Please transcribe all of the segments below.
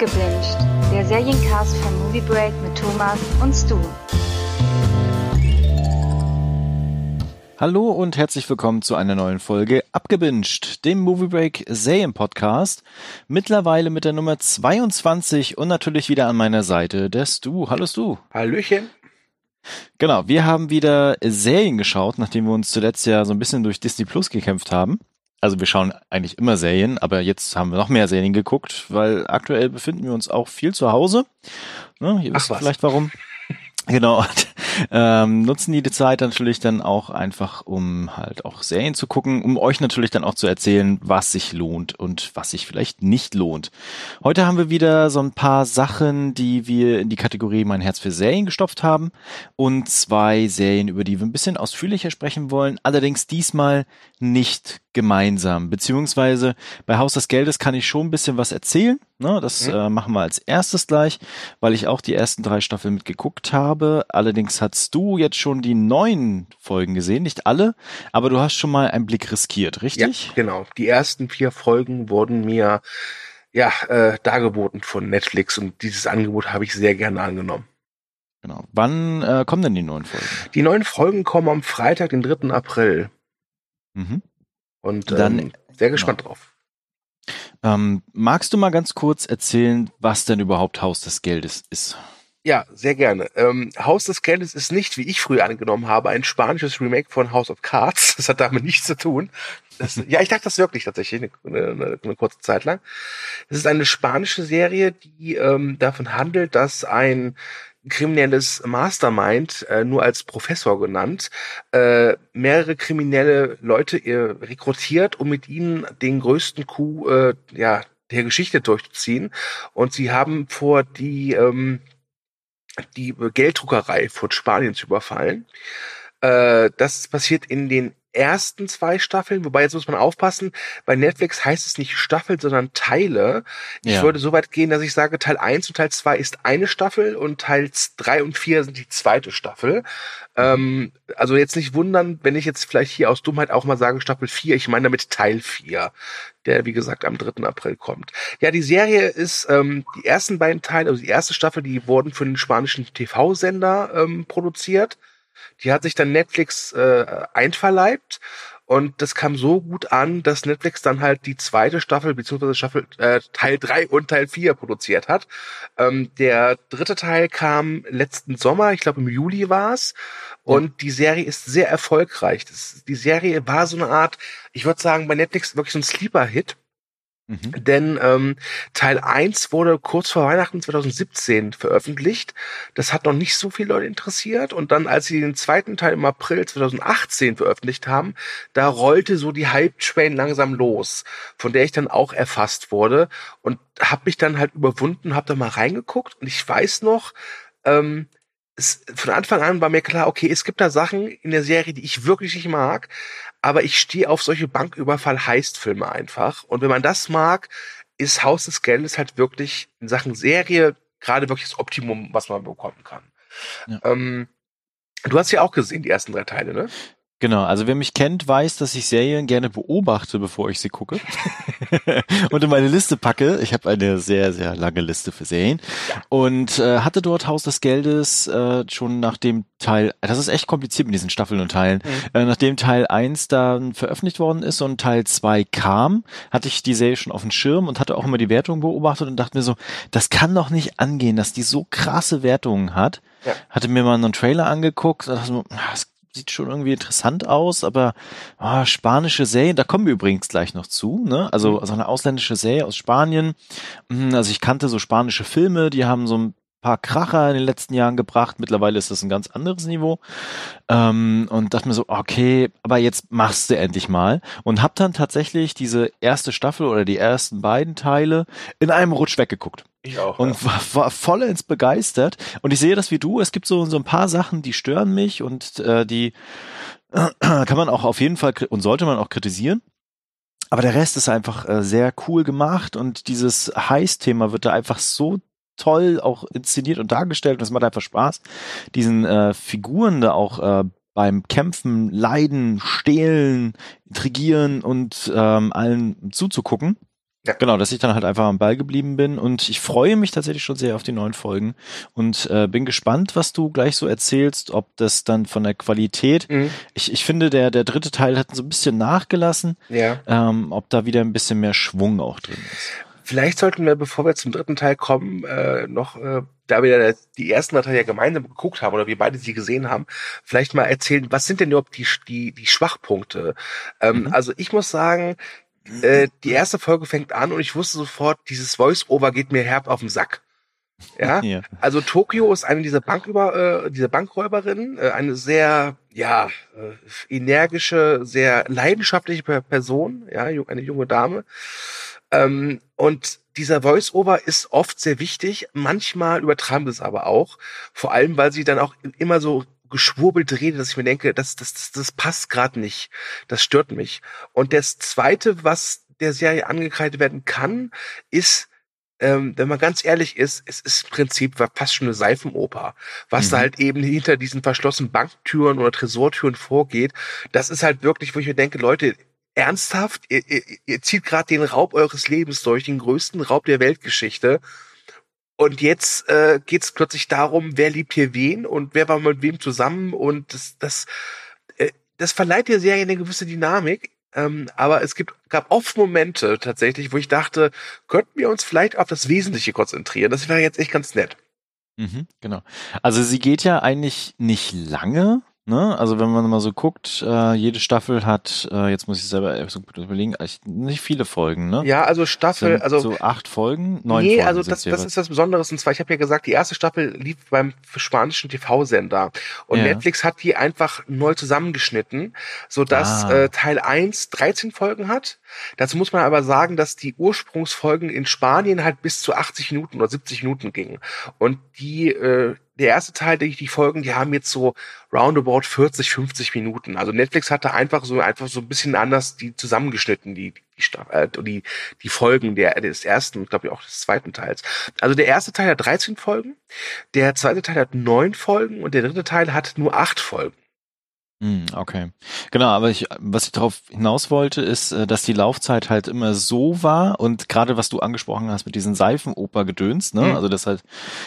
Abgebinged, der Seriencast von Movie Break mit Thomas und Stu. Hallo und herzlich willkommen zu einer neuen Folge Abgebinged, dem Movie Break Serien Podcast. Mittlerweile mit der Nummer 22 und natürlich wieder an meiner Seite der Stu. Hallo Stu. Hallöchen. Genau, wir haben wieder Serien geschaut, nachdem wir uns zuletzt ja so ein bisschen durch Disney Plus gekämpft haben. Also wir schauen eigentlich immer Serien, aber jetzt haben wir noch mehr Serien geguckt, weil aktuell befinden wir uns auch viel zu Hause. Ne, ihr wisst vielleicht warum. Genau. Und, ähm, nutzen die die Zeit natürlich dann auch einfach, um halt auch Serien zu gucken, um euch natürlich dann auch zu erzählen, was sich lohnt und was sich vielleicht nicht lohnt. Heute haben wir wieder so ein paar Sachen, die wir in die Kategorie Mein Herz für Serien gestopft haben und zwei Serien, über die wir ein bisschen ausführlicher sprechen wollen, allerdings diesmal nicht gemeinsam. Beziehungsweise bei Haus des Geldes kann ich schon ein bisschen was erzählen. Ne? Das mhm. äh, machen wir als erstes gleich, weil ich auch die ersten drei Staffeln mitgeguckt habe. Allerdings hast du jetzt schon die neuen Folgen gesehen, nicht alle, aber du hast schon mal einen Blick riskiert, richtig? Ja, genau. Die ersten vier Folgen wurden mir ja äh, dargeboten von Netflix und dieses Angebot habe ich sehr gerne angenommen. Genau. Wann äh, kommen denn die neuen Folgen? Die neuen Folgen kommen am Freitag, den 3. April. Mhm. Und Dann, ähm, sehr gespannt genau. drauf. Ähm, magst du mal ganz kurz erzählen, was denn überhaupt Haus des Geldes ist? Ja, sehr gerne. Ähm, Haus des Geldes ist nicht, wie ich früher angenommen habe, ein spanisches Remake von House of Cards. Das hat damit nichts zu tun. Das, ja, ich dachte das wirklich tatsächlich eine, eine, eine, kurze Zeit lang. Es ist eine spanische Serie, die ähm, davon handelt, dass ein kriminelles Mastermind, äh, nur als Professor genannt, äh, mehrere kriminelle Leute äh, rekrutiert, um mit ihnen den größten Coup äh, ja, der Geschichte durchzuziehen. Und sie haben vor, die, ähm, die Gelddruckerei von Spanien zu überfallen. Äh, das passiert in den ersten zwei Staffeln, wobei jetzt muss man aufpassen, bei Netflix heißt es nicht Staffel, sondern Teile. Ich ja. würde so weit gehen, dass ich sage, Teil 1 und Teil 2 ist eine Staffel und Teil 3 und 4 sind die zweite Staffel. Ähm, also jetzt nicht wundern, wenn ich jetzt vielleicht hier aus Dummheit auch mal sage Staffel 4, ich meine damit Teil 4, der wie gesagt am 3. April kommt. Ja, die Serie ist, ähm, die ersten beiden Teile, also die erste Staffel, die wurden für den spanischen TV-Sender ähm, produziert. Die hat sich dann Netflix äh, einverleibt und das kam so gut an, dass Netflix dann halt die zweite Staffel beziehungsweise Staffel äh, Teil 3 und Teil 4 produziert hat. Ähm, der dritte Teil kam letzten Sommer, ich glaube im Juli war's. Und ja. die Serie ist sehr erfolgreich. Das, die Serie war so eine Art, ich würde sagen, bei Netflix wirklich so ein Sleeper-Hit. Mhm. Denn ähm, Teil 1 wurde kurz vor Weihnachten 2017 veröffentlicht. Das hat noch nicht so viele Leute interessiert. Und dann, als sie den zweiten Teil im April 2018 veröffentlicht haben, da rollte so die Hype-Train langsam los, von der ich dann auch erfasst wurde. Und habe mich dann halt überwunden, habe da mal reingeguckt. Und ich weiß noch, ähm, es, von Anfang an war mir klar, okay, es gibt da Sachen in der Serie, die ich wirklich nicht mag, aber ich stehe auf solche Banküberfall-Heist-Filme einfach. Und wenn man das mag, ist Haus des Geldes halt wirklich in Sachen Serie gerade wirklich das Optimum, was man bekommen kann. Ja. Ähm, du hast ja auch gesehen, die ersten drei Teile, ne? Genau, also wer mich kennt, weiß, dass ich Serien gerne beobachte, bevor ich sie gucke und in meine Liste packe. Ich habe eine sehr, sehr lange Liste für Serien und äh, hatte dort Haus des Geldes äh, schon nach dem Teil, das ist echt kompliziert mit diesen Staffeln und Teilen, mhm. äh, nachdem Teil 1 dann veröffentlicht worden ist und Teil 2 kam, hatte ich die Serie schon auf dem Schirm und hatte auch immer die Wertung beobachtet und dachte mir so, das kann doch nicht angehen, dass die so krasse Wertungen hat. Ja. Hatte mir mal einen Trailer angeguckt, dachte so, das sieht schon irgendwie interessant aus, aber oh, spanische Serien, da kommen wir übrigens gleich noch zu, ne? Also, also eine ausländische Serie aus Spanien. Hm, also ich kannte so spanische Filme, die haben so ein paar Kracher in den letzten Jahren gebracht. Mittlerweile ist das ein ganz anderes Niveau. Ähm, und dachte mir so, okay, aber jetzt machst du endlich mal. Und hab dann tatsächlich diese erste Staffel oder die ersten beiden Teile in einem Rutsch weggeguckt. Ich auch. Und ja. war, war vollends begeistert. Und ich sehe das wie du. Es gibt so, so ein paar Sachen, die stören mich und äh, die äh, kann man auch auf jeden Fall und sollte man auch kritisieren. Aber der Rest ist einfach äh, sehr cool gemacht und dieses Heiß-Thema wird da einfach so toll auch inszeniert und dargestellt und es macht einfach Spaß, diesen äh, Figuren da auch äh, beim Kämpfen, Leiden, Stehlen, Intrigieren und ähm, allen zuzugucken. Ja. Genau, dass ich dann halt einfach am Ball geblieben bin und ich freue mich tatsächlich schon sehr auf die neuen Folgen und äh, bin gespannt, was du gleich so erzählst, ob das dann von der Qualität, mhm. ich, ich finde, der, der dritte Teil hat so ein bisschen nachgelassen, ja. ähm, ob da wieder ein bisschen mehr Schwung auch drin ist. Vielleicht sollten wir, bevor wir zum dritten Teil kommen, äh, noch, äh, da wir die ersten drei Teile ja gemeinsam geguckt haben oder wir beide sie gesehen haben, vielleicht mal erzählen, was sind denn überhaupt die, die, die Schwachpunkte? Ähm, mhm. Also ich muss sagen, äh, die erste Folge fängt an und ich wusste sofort, dieses Voice-Over geht mir herb auf den Sack. Ja? ja. Also Tokio ist eine dieser Banküber, äh, dieser Bankräuberinnen, äh, eine sehr, ja, äh, energische, sehr leidenschaftliche Person, ja, eine junge Dame. Ähm, und dieser Voice-Over ist oft sehr wichtig. Manchmal übertreiben sie es aber auch. Vor allem, weil sie dann auch immer so geschwurbelt redet, dass ich mir denke, das, das, das, das passt gerade nicht. Das stört mich. Und das Zweite, was der Serie angekreidet werden kann, ist, ähm, wenn man ganz ehrlich ist, es ist im Prinzip fast schon eine Seifenoper. Was mhm. da halt eben hinter diesen verschlossenen Banktüren oder Tresortüren vorgeht, das ist halt wirklich, wo ich mir denke, Leute, ernsthaft, ihr, ihr, ihr zieht gerade den Raub eures Lebens durch, den größten Raub der Weltgeschichte. Und jetzt äh, geht es plötzlich darum, wer liebt hier wen und wer war mit wem zusammen. Und das, das, äh, das verleiht der Serie eine gewisse Dynamik. Ähm, aber es gibt, gab oft Momente tatsächlich, wo ich dachte, könnten wir uns vielleicht auf das Wesentliche konzentrieren. Das wäre jetzt echt ganz nett. Mhm, genau. Also sie geht ja eigentlich nicht lange, Ne? Also wenn man mal so guckt, äh, jede Staffel hat, äh, jetzt muss ich selber so überlegen, nicht viele Folgen, ne? Ja, also Staffel, also so acht Folgen, neun nee, Folgen. also das, das ist das Besondere. Und zwar, ich habe ja gesagt, die erste Staffel lief beim spanischen TV-Sender und ja. Netflix hat die einfach neu zusammengeschnitten, so dass ah. äh, Teil 1 13 Folgen hat. Dazu muss man aber sagen, dass die Ursprungsfolgen in Spanien halt bis zu 80 Minuten oder 70 Minuten gingen und die äh, der erste Teil, ich, die Folgen, die haben jetzt so roundabout 40, 50 Minuten. Also Netflix hatte einfach so einfach so ein bisschen anders die zusammengeschnitten, die die, äh, die, die Folgen der des ersten und glaube ich auch des zweiten Teils. Also der erste Teil hat 13 Folgen, der zweite Teil hat neun Folgen und der dritte Teil hat nur acht Folgen. Hm, okay. Genau, aber ich, was ich darauf hinaus wollte, ist, äh, dass die Laufzeit halt immer so war und gerade was du angesprochen hast mit diesen Seifenoper-Gedöns, ne? Mhm. Also dass halt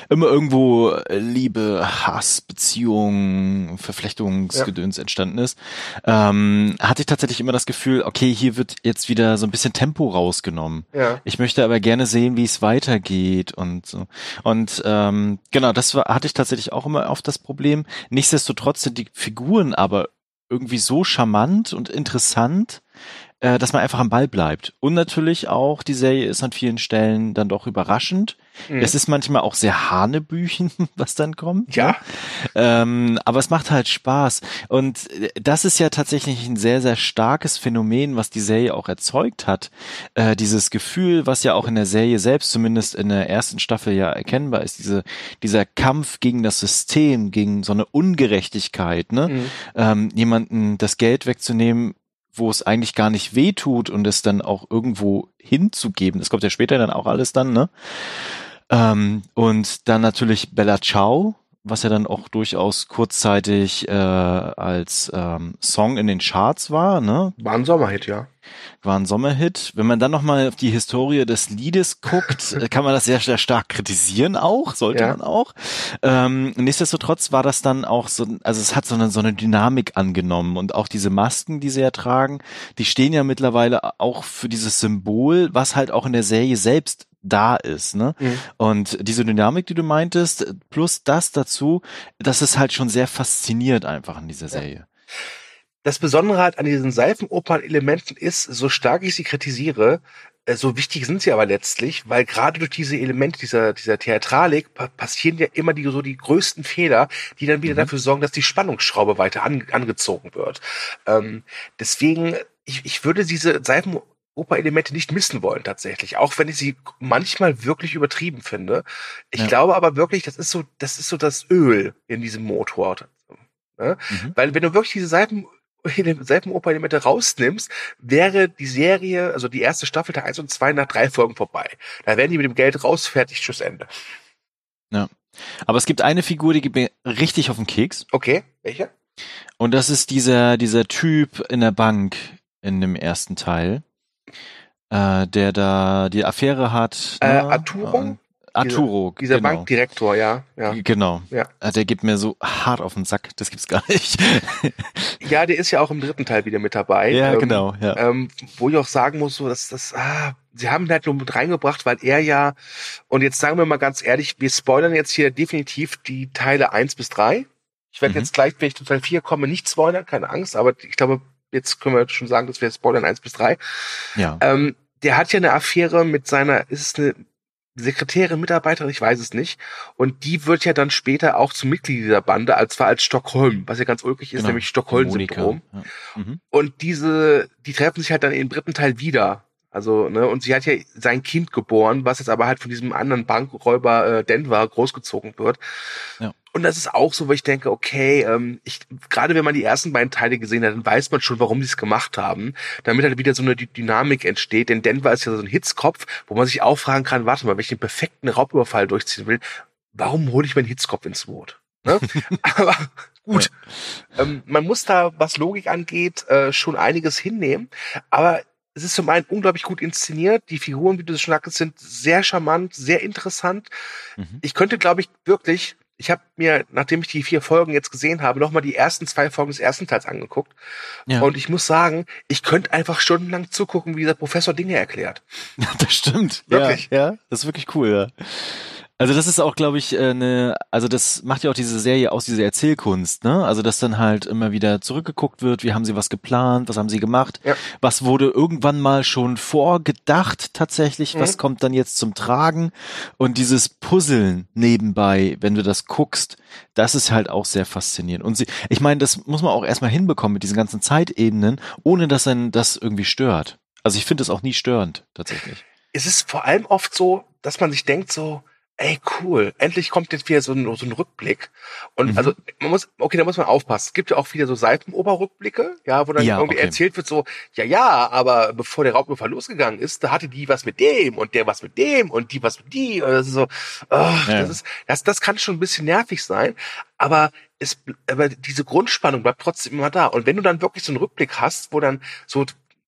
immer irgendwo äh, Liebe, Hass, Beziehungen, Verflechtungsgedöns ja. entstanden ist, ähm, hatte ich tatsächlich immer das Gefühl, okay, hier wird jetzt wieder so ein bisschen Tempo rausgenommen. Ja. Ich möchte aber gerne sehen, wie es weitergeht und so. Und ähm, genau, das war, hatte ich tatsächlich auch immer oft das Problem. Nichtsdestotrotz sind die Figuren aber irgendwie so charmant und interessant, äh, dass man einfach am Ball bleibt. Und natürlich auch, die Serie ist an vielen Stellen dann doch überraschend. Mhm. Es ist manchmal auch sehr Hanebüchen, was dann kommt. Ja. Ne? Ähm, aber es macht halt Spaß. Und äh, das ist ja tatsächlich ein sehr, sehr starkes Phänomen, was die Serie auch erzeugt hat. Äh, dieses Gefühl, was ja auch in der Serie selbst, zumindest in der ersten Staffel ja erkennbar ist, diese, dieser Kampf gegen das System, gegen so eine Ungerechtigkeit, ne? Mhm. Ähm, jemanden das Geld wegzunehmen, wo es eigentlich gar nicht weh tut und es dann auch irgendwo hinzugeben. Das kommt ja später dann auch alles dann, ne? Ähm, und dann natürlich Bella Ciao, was ja dann auch durchaus kurzzeitig äh, als ähm, Song in den Charts war. Ne? War ein Sommerhit, ja. War ein Sommerhit. Wenn man dann nochmal auf die Historie des Liedes guckt, kann man das sehr, sehr stark kritisieren auch, sollte ja. man auch. Ähm, nichtsdestotrotz war das dann auch so, also es hat so eine, so eine Dynamik angenommen und auch diese Masken, die sie ja tragen, die stehen ja mittlerweile auch für dieses Symbol, was halt auch in der Serie selbst da ist. Ne? Mhm. Und diese Dynamik, die du meintest, plus das dazu, das ist halt schon sehr fasziniert einfach in dieser Serie. Das Besondere halt an diesen Seifenopern-Elementen ist, so stark ich sie kritisiere, äh, so wichtig sind sie aber letztlich, weil gerade durch diese Elemente dieser, dieser Theatralik passieren ja immer die, so die größten Fehler, die dann wieder mhm. dafür sorgen, dass die Spannungsschraube weiter an, angezogen wird. Ähm, deswegen, ich, ich würde diese Seifen Oper-Elemente nicht missen wollen tatsächlich, auch wenn ich sie manchmal wirklich übertrieben finde. Ich ja. glaube aber wirklich, das ist so, das ist so das Öl in diesem Motor. Ne? Mhm. Weil wenn du wirklich diese Seiten Seifenoper-Elemente rausnimmst, wäre die Serie, also die erste Staffel Teil 1 und 2 nach drei Folgen vorbei. Da wären die mit dem Geld raus, fertig, tschüss, Ende. Ja. Aber es gibt eine Figur, die gibt mir richtig auf den Keks. Okay, welche? Und das ist dieser, dieser Typ in der Bank in dem ersten Teil äh, der da die Affäre hat. Äh, ne? Arturo? Arturo, Dieser genau. Bankdirektor, ja. Ja, Genau. Ja. Äh, Der gibt mir so hart auf den Sack, das gibt's gar nicht. ja der ist ja auch im dritten Teil wieder mit dabei. ja, Ähm, genau, ja. Ähm, wo ich auch sagen muss, so, dass das, ah, sie haben ihn halt nur mit reingebracht, weil er ja, und jetzt sagen wir mal ganz ehrlich, wir spoilern jetzt hier definitiv die Teile eins bis drei. Ich werde Mhm. jetzt gleich, wenn ich zu Teil 4 komme, nicht spoilern, keine Angst, aber ich glaube, jetzt können wir schon sagen, dass wir spoilern eins bis drei. ja. Ähm, der hat ja eine Affäre mit seiner, ist es eine Sekretärin, Mitarbeiterin, ich weiß es nicht. Und die wird ja dann später auch zum Mitglied dieser Bande, als zwar als Stockholm, was ja ganz ulkig ist, genau. nämlich Stockholm-Syndrom. Ja. Mhm. Und diese, die treffen sich halt dann im dritten Teil wieder. Also, ne, und sie hat ja sein Kind geboren, was jetzt aber halt von diesem anderen Bankräuber äh, Denver großgezogen wird. Ja. Und das ist auch so, wo ich denke, okay, ähm, ich, gerade wenn man die ersten beiden Teile gesehen hat, dann weiß man schon, warum sie es gemacht haben, damit halt wieder so eine Dy- Dynamik entsteht. Denn Denver ist ja so ein Hitzkopf, wo man sich auch fragen kann, warte mal, wenn ich den perfekten Raubüberfall durchziehen will, warum hole ich meinen Hitzkopf ins Boot? Ne? aber gut, ähm, man muss da, was Logik angeht, äh, schon einiges hinnehmen. Aber es ist zum einen unglaublich gut inszeniert. Die Figuren, wie du es schon sagtest, sind sehr charmant, sehr interessant. Mhm. Ich könnte, glaube ich, wirklich, ich habe mir, nachdem ich die vier Folgen jetzt gesehen habe, nochmal die ersten zwei Folgen des ersten Teils angeguckt. Ja. Und ich muss sagen, ich könnte einfach stundenlang zugucken, wie dieser Professor Dinge erklärt. Das stimmt. Wirklich? Ja, ja, das ist wirklich cool, ja. Also das ist auch, glaube ich, äh, eine, also das macht ja auch diese Serie aus, diese Erzählkunst, ne? Also dass dann halt immer wieder zurückgeguckt wird, wie haben sie was geplant, was haben sie gemacht, Ja. was wurde irgendwann mal schon vorgedacht tatsächlich, was Mhm. kommt dann jetzt zum Tragen und dieses Puzzeln nebenbei, wenn du das guckst, das ist halt auch sehr faszinierend. Und sie, ich meine, das muss man auch erstmal hinbekommen mit diesen ganzen Zeitebenen, ohne dass einen das irgendwie stört. Also ich finde es auch nie störend, tatsächlich. Es ist vor allem oft so, dass man sich denkt so, ey, cool, endlich kommt jetzt wieder so ein, so ein Rückblick. Und Mhm. also, man muss, okay, da muss man aufpassen. Es gibt ja auch wieder so Seitenoberrückblicke, ja, wo dann Ja, irgendwie okay. erzählt wird so, ja, ja, aber bevor der Raubüberfall losgegangen ist, da hatte die was mit dem und der was mit dem und die was mit die. Und das ist so, ach, Ja. das ist, das, das kann schon ein bisschen nervig sein, aber es, aber diese Grundspannung bleibt trotzdem immer da. Und wenn du dann wirklich so einen Rückblick hast, wo dann so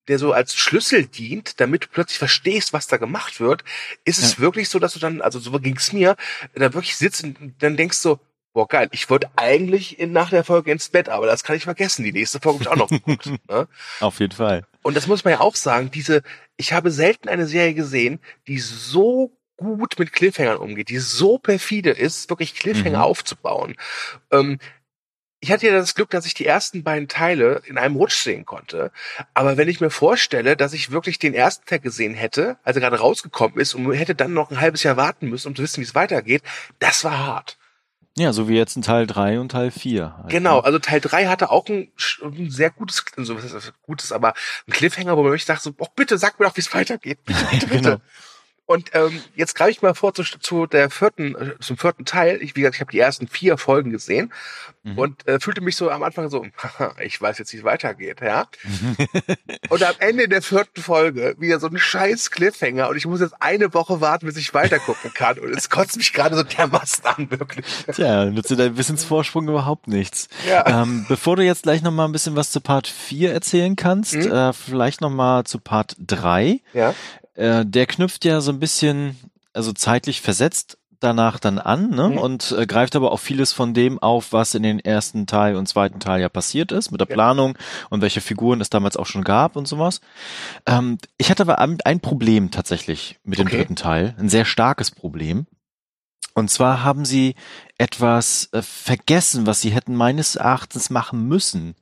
der so als Schlüssel dient, damit du plötzlich verstehst, was da gemacht wird, ist es Ja. wirklich so, dass du dann, also so ging's mir, da wirklich sitzt und dann denkst du, boah geil, ich wollte eigentlich in, nach der Folge ins Bett, aber das kann ich vergessen. Die nächste Folge hab ich auch noch geguckt. ne? Auf jeden Fall. Und das muss man ja auch sagen, diese, ich habe selten eine Serie gesehen, die so gut mit Cliffhangern umgeht, die so perfide ist, wirklich Cliffhanger Mhm. aufzubauen. Ähm, ich hatte ja das Glück, dass ich die ersten beiden Teile in einem Rutsch sehen konnte. Aber wenn ich mir vorstelle, dass ich wirklich den ersten Teil gesehen hätte, als er gerade rausgekommen ist und hätte dann noch ein halbes Jahr warten müssen, um zu wissen, wie es weitergeht, das war hart. Ja, so wie jetzt in Teil 3 und Teil 4. Halt, Genau, ne? also Teil 3 hatte auch ein, ein sehr gutes, so was heißt gutes, aber ein Cliffhanger, wo man wirklich dachte, so, oh, bitte sag mir doch, wie es weitergeht. Bitte, bitte, bitte. Genau. Und ähm, jetzt greife ich mal vor zu, zu der vierten, äh, zum vierten Teil. Ich, wie gesagt, ich habe die ersten vier Folgen gesehen Mhm. und äh, fühlte mich so am Anfang so, ich weiß jetzt, wie es weitergeht, ja. und am Ende der vierten Folge wieder so ein scheiß Cliffhanger und ich muss jetzt eine Woche warten, bis ich weitergucken kann. Und es kotzt mich gerade so dermaßen an, wirklich. Tja, nützt dir dein Wissensvorsprung überhaupt nichts. Ja. Ähm, bevor du jetzt gleich noch mal ein bisschen was zu Part 4 erzählen kannst, Mhm. äh, vielleicht noch mal zu Part 3. Ja. Äh, der knüpft ja so ein bisschen, also zeitlich versetzt danach dann an ne? Mhm. und äh, greift aber auch vieles von dem auf, was in den ersten Teil und zweiten Teil ja passiert ist, mit der Ja. Planung und welche Figuren es damals auch schon gab und sowas. Ähm, ich hatte aber ein Problem tatsächlich mit dem Okay. dritten Teil, ein sehr starkes Problem. Und zwar haben sie etwas äh, vergessen, was sie hätten meines Erachtens machen müssen.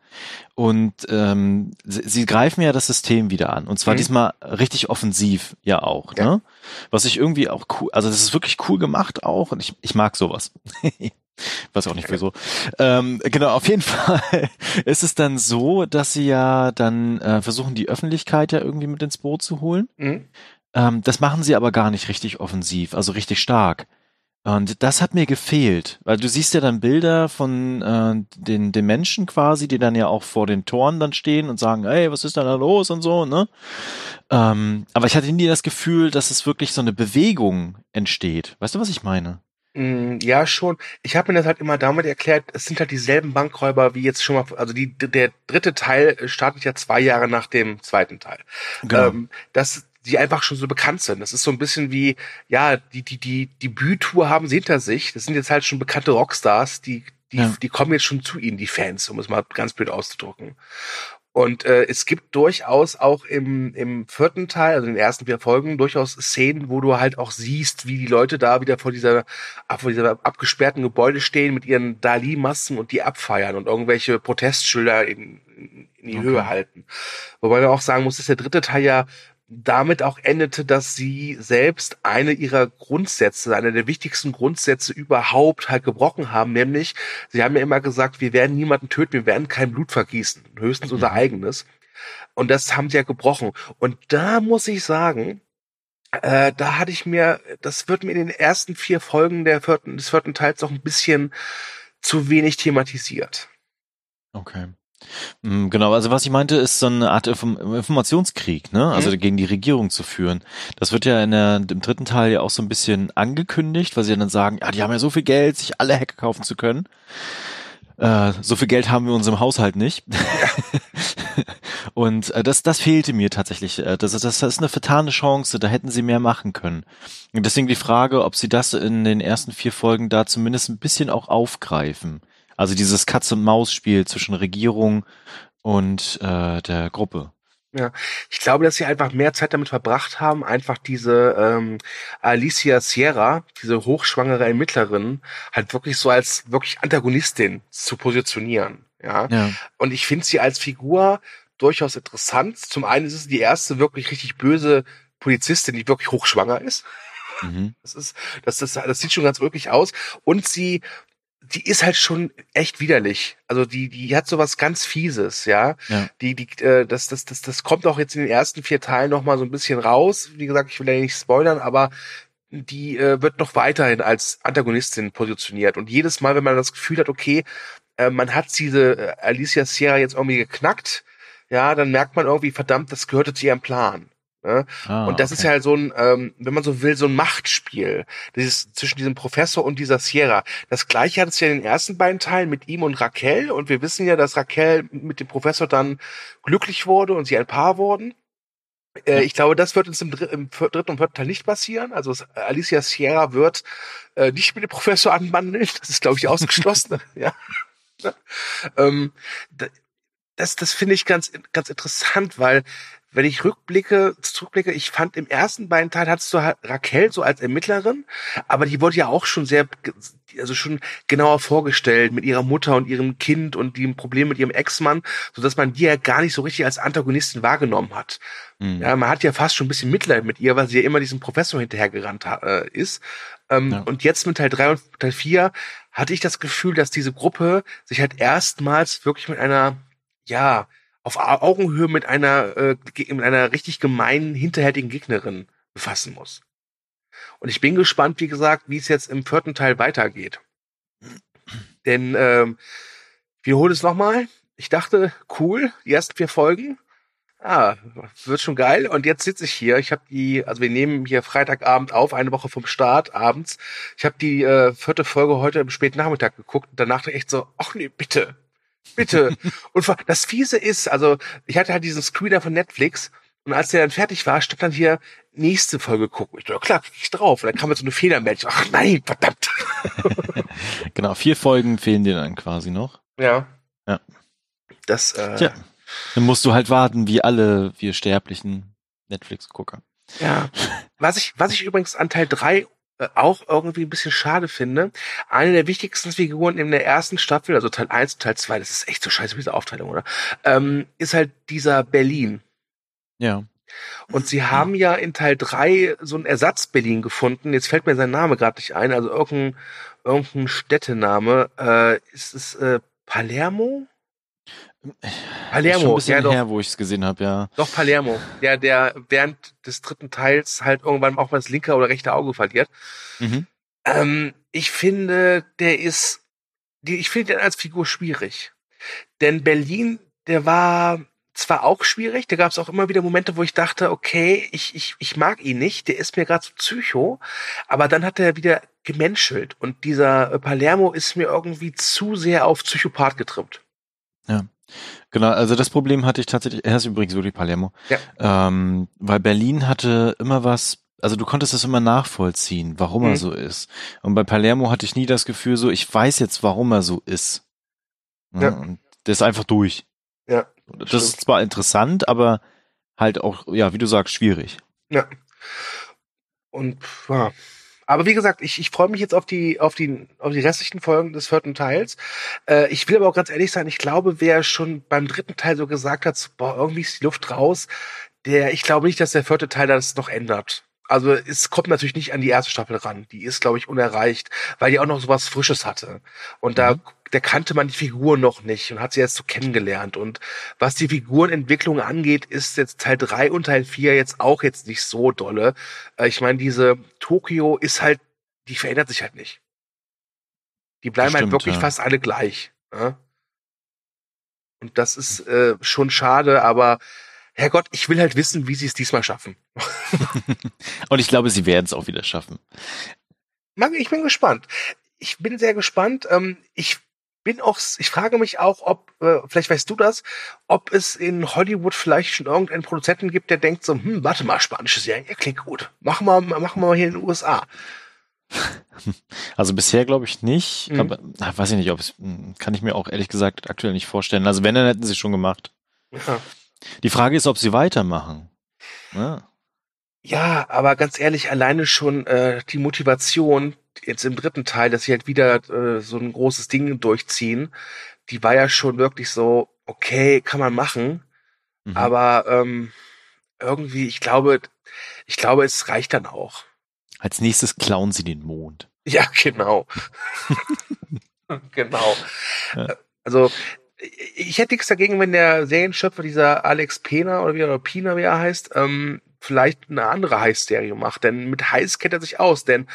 Und ähm, sie, sie greifen ja das System wieder an. Und zwar Mhm. diesmal richtig offensiv ja auch. Ja. Ne? Was ich irgendwie auch cool, also das ist wirklich cool gemacht auch. Und ich, ich mag sowas. Weiß auch nicht wieso. Ähm, genau, auf jeden Fall ist es dann so, dass sie ja dann äh, versuchen, die Öffentlichkeit ja irgendwie mit ins Boot zu holen. Mhm. Ähm, das machen sie aber gar nicht richtig offensiv, also richtig stark. Und das hat mir gefehlt, weil du siehst ja dann Bilder von äh, den, den Menschen quasi, die dann ja auch vor den Toren dann stehen und sagen, hey, was ist denn da los und so, ne? Ähm, aber ich hatte nie das Gefühl, dass es wirklich so eine Bewegung entsteht. Weißt du, was ich meine? Mm, Ja, schon. Ich habe mir das halt immer damit erklärt, es sind halt dieselben Bankräuber wie jetzt schon mal, also die, der dritte Teil startet ja zwei Jahre nach dem zweiten Teil. Genau. Ähm, das die einfach schon so bekannt sind. Das ist so ein bisschen wie, ja, die, die, die, die Bütour haben sie hinter sich. Das sind jetzt halt schon bekannte Rockstars, die, die, ja. die kommen jetzt schon zu ihnen, die Fans, um es mal ganz blöd auszudrücken. Und äh, es gibt durchaus auch im, im vierten Teil, also in den ersten vier Folgen, durchaus Szenen, wo du halt auch siehst, wie die Leute da wieder vor dieser, vor dieser abgesperrten Gebäude stehen mit ihren Dali-Masken und die abfeiern und irgendwelche Protestschilder in, in die okay. Höhe halten. Wobei man auch sagen muss, dass der dritte Teil ja damit auch endete, dass sie selbst eine ihrer Grundsätze, eine der wichtigsten Grundsätze überhaupt halt gebrochen haben, nämlich sie haben ja immer gesagt, wir werden niemanden töten, wir werden kein Blut vergießen, höchstens unser mhm. eigenes. Und das haben sie ja gebrochen. Und da muss ich sagen, äh, da hatte ich mir, das wird mir in den ersten vier Folgen der vierten, des vierten Teils noch ein bisschen zu wenig thematisiert. Okay. Mm, genau, also was ich meinte, ist so eine Art Informationskrieg, ne? Also mhm. gegen die Regierung zu führen. Das wird ja in der, im dritten Teil ja auch so ein bisschen angekündigt, weil sie dann sagen, ja, die haben ja so viel Geld, sich alle Hacker kaufen zu können. Äh, so viel Geld haben wir uns im Haushalt nicht. Und äh, das, das fehlte mir tatsächlich. Äh, das, das, das ist eine vertane Chance, da hätten sie mehr machen können. Und deswegen die Frage, ob sie das in den ersten vier Folgen da zumindest ein bisschen auch aufgreifen. Also dieses Katz-und-Maus-Spiel zwischen Regierung und äh, der Gruppe. Ja, ich glaube, dass sie einfach mehr Zeit damit verbracht haben, einfach diese ähm, Alicia Sierra, diese hochschwangere Ermittlerin, halt wirklich so als wirklich Antagonistin zu positionieren. Ja. ja. Und ich finde sie als Figur durchaus interessant. Zum einen ist es die erste wirklich richtig böse Polizistin, die wirklich hochschwanger ist. Mhm. Das ist, das, das, das sieht schon ganz wirklich aus. Und sie die ist halt schon echt widerlich. Also die, die hat sowas ganz Fieses, ja. ja. Die, die, äh, das, das, das, das kommt auch jetzt in den ersten vier Teilen noch mal so ein bisschen raus. Wie gesagt, ich will ja nicht spoilern, aber die äh, wird noch weiterhin als Antagonistin positioniert. Und jedes Mal, wenn man das Gefühl hat, okay, äh, man hat diese äh, Alicia Sierra jetzt irgendwie geknackt, ja, dann merkt man irgendwie, verdammt, das gehörte zu ihrem Plan. Ne? Ah, und das okay. ist ja halt so ein, ähm, wenn man so will, so ein Machtspiel. Dieses zwischen diesem Professor und dieser Sierra. Das gleiche hat es ja in den ersten beiden Teilen mit ihm und Raquel. Und wir wissen ja, dass Raquel mit dem Professor dann glücklich wurde und sie ein Paar wurden. Äh, ich glaube, das wird uns im, dr im dritten und vierten Teil nicht passieren. Also Alicia Sierra wird äh, nicht mit dem Professor anbandeln. Das ist, glaube ich, ausgeschlossen. ja. ähm, das, das finde ich ganz, ganz interessant, weil wenn ich rückblicke, zurückblicke, ich fand im ersten beiden Teil hattest du Raquel so als Ermittlerin, aber die wurde ja auch schon sehr, also schon genauer vorgestellt mit ihrer Mutter und ihrem Kind und dem Problem mit ihrem Ex-Mann, so dass man die ja gar nicht so richtig als Antagonistin wahrgenommen hat. Mhm. Ja, man hat ja fast schon ein bisschen Mitleid mit ihr, weil sie ja immer diesem Professor hinterhergerannt äh, ist. Ähm, ja. Und jetzt mit Teil drei und Teil vier hatte ich das Gefühl, dass diese Gruppe sich halt erstmals wirklich mit einer, ja, auf Augenhöhe mit einer, äh, mit einer richtig gemeinen, hinterhältigen Gegnerin befassen muss. Und ich bin gespannt, wie gesagt, wie es jetzt im vierten Teil weitergeht. Denn ähm, wir holen es nochmal. Ich dachte, cool, die ersten vier Folgen. Ah, wird schon geil. Und jetzt sitze ich hier. Ich habe die, also wir nehmen hier Freitagabend auf, eine Woche vom Start abends. Ich habe die äh, vierte Folge heute im späten Nachmittag geguckt und danach echt so, ach nee, bitte, Bitte. Und das Fiese ist, also ich hatte halt diesen Screener von Netflix und als der dann fertig war, stand dann hier nächste Folge gucken. Ich dachte, klar, krieg ich drauf. Und dann kam jetzt so eine Fehlermeldung. Ach nein, verdammt. genau, vier Folgen fehlen dir dann quasi noch. Ja. Ja. Das, äh, Tja. Dann musst du halt warten, wie alle wir sterblichen Netflix-Gucker. Ja. Was ich, was ich übrigens an Teil drei äh, auch irgendwie ein bisschen schade finde. Eine der wichtigsten Figuren in der ersten Staffel, also Teil 1 und Teil 2, das ist echt so scheiße, diese Aufteilung, oder? Ähm, ist halt dieser Berlin. Ja. Und sie haben ja in Teil 3 so einen Ersatz Berlin gefunden. Jetzt fällt mir sein Name gerade nicht ein, also irgendein, irgendein Städtename. Äh, ist es äh, Palermo? Palermo, schon ein bisschen ja, doch, her, wo ich es gesehen habe, ja. Doch Palermo, der der während des dritten Teils halt irgendwann auch mal das linke oder rechte Auge verliert. Mhm. Ähm, ich finde, der ist, die, ich finde den als Figur schwierig, denn Berlin, der war zwar auch schwierig, da gab es auch immer wieder Momente, wo ich dachte, okay, ich ich ich mag ihn nicht, der ist mir gerade so psycho, aber dann hat er wieder gemenschelt und dieser Palermo ist mir irgendwie zu sehr auf Psychopath getrimmt. Ja. Genau, also das Problem hatte ich tatsächlich, er ist übrigens wirklich Palermo, Ja. ähm, weil Berlin hatte immer was, also du konntest das immer nachvollziehen, warum Mhm. er so ist. Und bei Palermo hatte ich nie das Gefühl so, ich weiß jetzt, warum er so ist. Ne? Ja. Und der ist einfach durch. Ja, Das stimmt. ist zwar interessant, aber halt auch, ja, wie du sagst, schwierig. Ja. Und ja. Aber wie gesagt, ich, ich freue mich jetzt auf die, auf die, auf die restlichen Folgen des vierten Teils. Äh, ich will aber auch ganz ehrlich sein, ich glaube, wer schon beim dritten Teil so gesagt hat, so, boah, irgendwie ist die Luft raus, der, ich glaube nicht, dass der vierte Teil das noch ändert. Also es kommt natürlich nicht an die erste Staffel ran. Die ist, glaube ich, unerreicht, weil die auch noch sowas Frisches hatte. Und da, der kannte man die Figur noch nicht und hat sie jetzt so kennengelernt. Und was die Figurenentwicklung angeht, ist jetzt Teil drei und Teil vier jetzt auch jetzt nicht so dolle. Äh, Ich meine, diese Tokio ist halt, die verändert sich halt nicht. Die bleiben halt stimmt, wirklich ja. fast alle gleich. Ja? Und das ist äh, schon schade, aber Herrgott, ich will halt wissen, wie sie es diesmal schaffen. Und ich glaube, sie werden es auch wieder schaffen. Ich bin gespannt. Ich bin sehr gespannt. Ähm, ich bin auch, ich frage mich auch, ob, äh, vielleicht weißt du das, ob es in Hollywood vielleicht schon irgendeinen Produzenten gibt, der denkt so, hm, warte mal, spanische Serien, ja, klingt gut. Machen wir, machen wir mal hier in den USA. Also bisher glaube ich nicht, Mhm. aber ach, weiß ich nicht, ob es, hm, kann ich mir auch ehrlich gesagt aktuell nicht vorstellen. Also wenn, dann hätten sie schon gemacht. Ja. Die Frage ist, ob sie weitermachen. Ne? Ja, aber ganz ehrlich, alleine schon äh, die Motivation jetzt im dritten Teil, dass sie halt wieder äh, so ein großes Ding durchziehen, die war ja schon wirklich so, okay, kann man machen, Mhm. aber ähm, irgendwie, ich glaube, ich glaube, es reicht dann auch. Als nächstes klauen sie den Mond. Ja, genau. genau. Ja. Also, ich hätte nichts dagegen, wenn der Serienschöpfer, dieser Alex Pena oder wie oder Pina, wie er heißt, ähm, vielleicht eine andere Heist-Serie macht. Denn mit Heist kennt er sich aus. Denn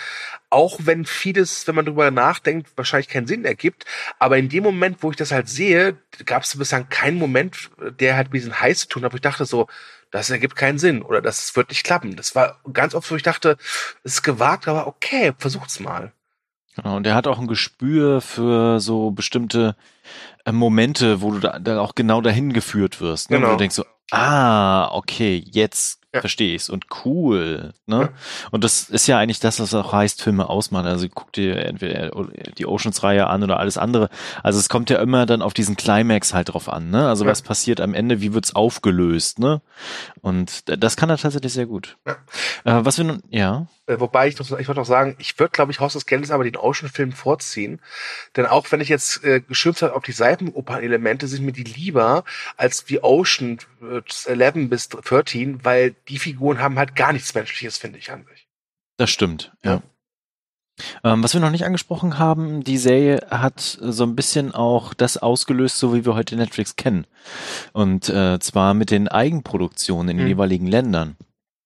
auch wenn vieles, wenn man drüber nachdenkt, wahrscheinlich keinen Sinn ergibt, aber in dem Moment, wo ich das halt sehe, gab es bislang keinen Moment, der halt mit diesem Heist zu tun hat, wo ich dachte so, das ergibt keinen Sinn oder das wird nicht klappen. Das war ganz oft, wo ich dachte, es ist gewagt, aber okay, versucht's mal. Genau, und er hat auch ein Gespür für so bestimmte äh, Momente, wo du da, da auch genau dahin geführt wirst. Ne? Wo Genau. du denkst so, ah, okay, jetzt Ja. verstehe ich's und cool. Ne? Ja. Und das ist ja eigentlich das, was auch heißt, Filme ausmachen. Also guck dir entweder die Oceans-Reihe an oder alles andere. Also es kommt ja immer dann auf diesen Climax halt drauf an. Ne? Also Ja. was passiert am Ende, wie wird's aufgelöst? Ne? Und das kann er tatsächlich sehr gut. Äh, was wir nun, ja. Äh, Wobei ich noch, ich wollte noch sagen, ich würde, glaube ich, Haus des Geldes aber den Ocean-Film vorziehen. Denn auch wenn ich jetzt äh, geschimpft habe auf die Seifenopern-Elemente, sind mir die lieber als die Ocean äh, 11 bis 13, weil die Figuren haben halt gar nichts Menschliches, finde ich, an sich. Das stimmt, ja. Ähm, was wir noch nicht angesprochen haben, die Serie hat so ein bisschen auch das ausgelöst, so wie wir heute Netflix kennen. Und äh, zwar mit den Eigenproduktionen in den Mhm. jeweiligen Ländern.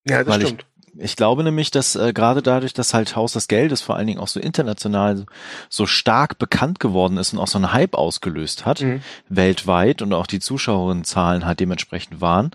Ja, das Weil stimmt. Ich glaube nämlich, dass äh, gerade dadurch, dass halt Haus des Geldes vor allen Dingen auch so international so, stark bekannt geworden ist und auch so einen Hype ausgelöst hat, Mhm. weltweit und auch die Zuschauerinnenzahlen halt dementsprechend waren,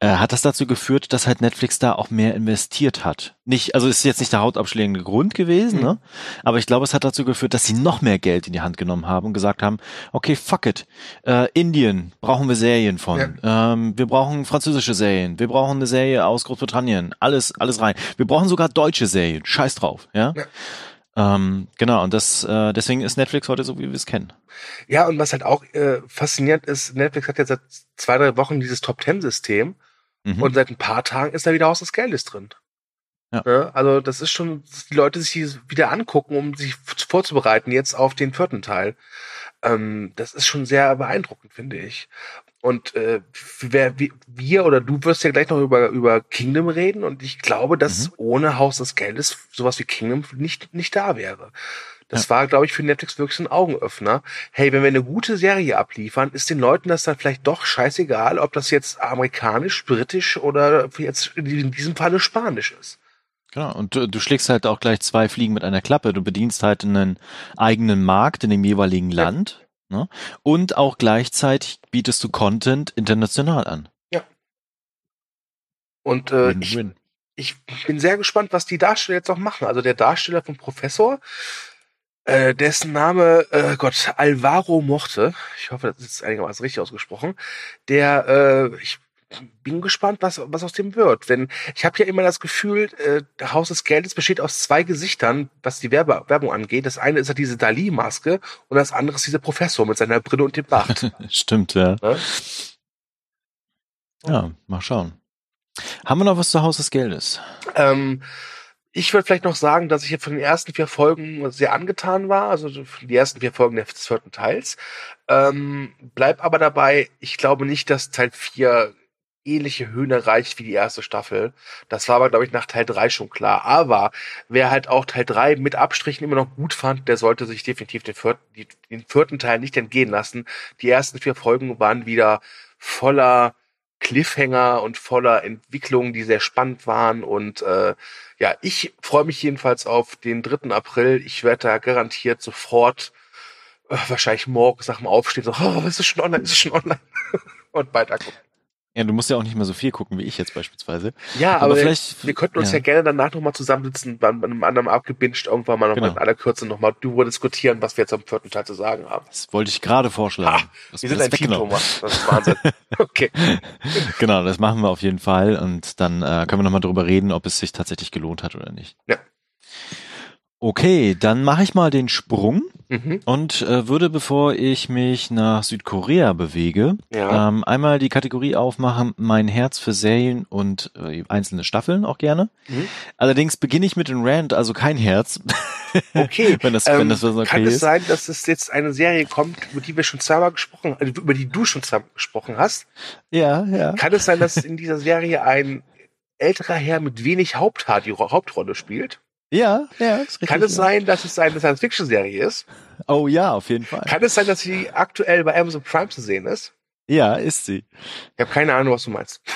äh, hat das dazu geführt, dass halt Netflix da auch mehr investiert hat. Nicht, also ist jetzt nicht der hautabschlägende Grund gewesen, Mhm. ne? Aber ich glaube, es hat dazu geführt, dass sie noch mehr Geld in die Hand genommen haben und gesagt haben, okay, fuck it. Äh, Indien brauchen wir Serien von. Ähm, wir brauchen französische Serien. Wir brauchen eine Serie aus Großbritannien. Alles, alles rein. Wir brauchen sogar deutsche Serien. Scheiß drauf, ja? Ähm, genau, und das, äh, deswegen ist Netflix heute so, wie wir es kennen. Ja, und was halt auch äh, faszinierend ist, Netflix hat ja seit zwei, drei Wochen dieses Top-Ten-System Mhm. und seit ein paar Tagen ist da wieder Haus des Geldes drin. Ja. Ne? Also das ist schon, dass die Leute sich die wieder angucken, um sich vorzubereiten jetzt auf den vierten Teil. Ähm, das ist schon sehr beeindruckend, finde ich. Und äh, wer, wir oder du wirst ja gleich noch über, über Kingdom reden und ich glaube, dass Mhm. ohne Haus des Geldes sowas wie Kingdom nicht, nicht da wäre. Das war, glaube ich, für Netflix wirklich ein Augenöffner. Hey, wenn wir eine gute Serie abliefern, ist den Leuten das dann vielleicht doch scheißegal, ob das jetzt amerikanisch, britisch oder jetzt in diesem Falle spanisch ist. Genau, und du, du schlägst halt auch gleich zwei Fliegen mit einer Klappe. Du bedienst halt einen eigenen Markt in dem jeweiligen Ja. Ne? und auch gleichzeitig bietest du Content international an. Und äh, ich, Win-win. ich bin sehr gespannt, was die Darsteller jetzt noch machen. Also der Darsteller vom Professor, äh, dessen Name, äh, Gott, Alvaro Morte, ich hoffe, das ist einigermaßen richtig ausgesprochen, der, äh, ich bin gespannt, was, was aus dem wird. Denn ich habe ja immer das Gefühl, äh, Haus des Geldes besteht aus zwei Gesichtern, was die Werbe Werbung angeht. Das eine ist ja diese Dali-Maske und das andere ist dieser Professor mit seiner Brille und dem Bart. Stimmt, ja. Ne? Ja, mal schauen. Haben wir noch was zu Haus des Geldes? Ähm, ich würde vielleicht noch sagen, dass ich hier von den ersten vier Folgen sehr angetan war, also die ersten vier Folgen des vierten Teils. Ähm, bleib aber dabei, ich glaube nicht, dass Teil vier ähnliche Höhen erreicht wie die erste Staffel. Das war aber, glaube ich, nach Teil drei schon klar. Aber wer halt auch Teil drei mit Abstrichen immer noch gut fand, der sollte sich definitiv den vierten, den vierten Teil nicht entgehen lassen. Die ersten vier Folgen waren wieder voller Cliffhanger und voller Entwicklungen, die sehr spannend waren. Und äh, ja, ich freue mich jedenfalls auf den 3. April. Ich werde da garantiert sofort, äh, wahrscheinlich morgens nach dem Aufstehen, so, oh, ist es schon online, ist es schon online? und weiter gucken. Ja, du musst ja auch nicht mehr so viel gucken wie ich jetzt beispielsweise. Ja, aber, Aber vielleicht- wir könnten uns ja, ja. gerne danach nochmal zusammensitzen, bei einem anderen abgebinged, irgendwann mal nochmal Genau. in aller Kürze nochmal darüber diskutieren, was wir jetzt am vierten Teil zu sagen haben. Das wollte ich gerade vorschlagen. Ah, Wir sind ein Team. Thomas. Das ist Wahnsinn. Okay. Genau, das machen wir auf jeden Fall und dann äh, können wir nochmal drüber reden, ob es sich tatsächlich gelohnt hat oder nicht. Ja. Okay, dann mache ich mal den Sprung Mhm. und äh, würde, bevor ich mich nach Südkorea bewege, Ja. ähm, einmal die Kategorie aufmachen, mein Herz für Serien und äh, einzelne Staffeln auch gerne. Mhm. Allerdings beginne ich mit dem Rant, also kein Herz. Okay. wenn das, wenn Ähm, das so okay kann es ist. sein, dass es jetzt eine Serie kommt, über die wir schon zweimal gesprochen, also über die du schon zweimal gesprochen hast? Ja, ja. Kann es sein, dass in dieser Serie ein älterer Herr mit wenig Haupthaar die Ro- Hauptrolle spielt? Ja, ja, ist richtig. Kann es sein, dass es eine Science-Fiction-Serie ist? Oh ja, auf jeden Fall. Kann es sein, dass sie aktuell bei Amazon Prime zu sehen ist? Ja, ist sie. Ich habe keine Ahnung, was du meinst.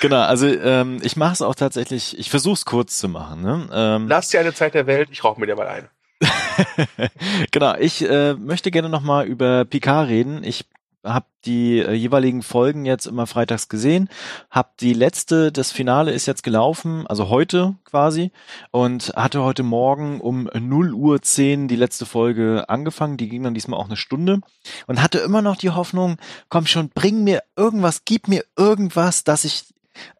Genau, also ähm, ich mache es auch tatsächlich, ich versuche es kurz zu machen. Ne? Ähm, Lass dir eine Zeit der Welt, ich rauche mir dir mal ein. genau, ich äh, möchte gerne nochmal über Picard reden. Ich habe die äh, jeweiligen Folgen jetzt immer freitags gesehen, habe die letzte, das Finale ist jetzt gelaufen, also heute quasi, und hatte heute Morgen um 0 Uhr 10 die letzte Folge angefangen, die ging dann diesmal auch eine Stunde und hatte immer noch die Hoffnung, komm schon, bring mir irgendwas, gib mir irgendwas, dass ich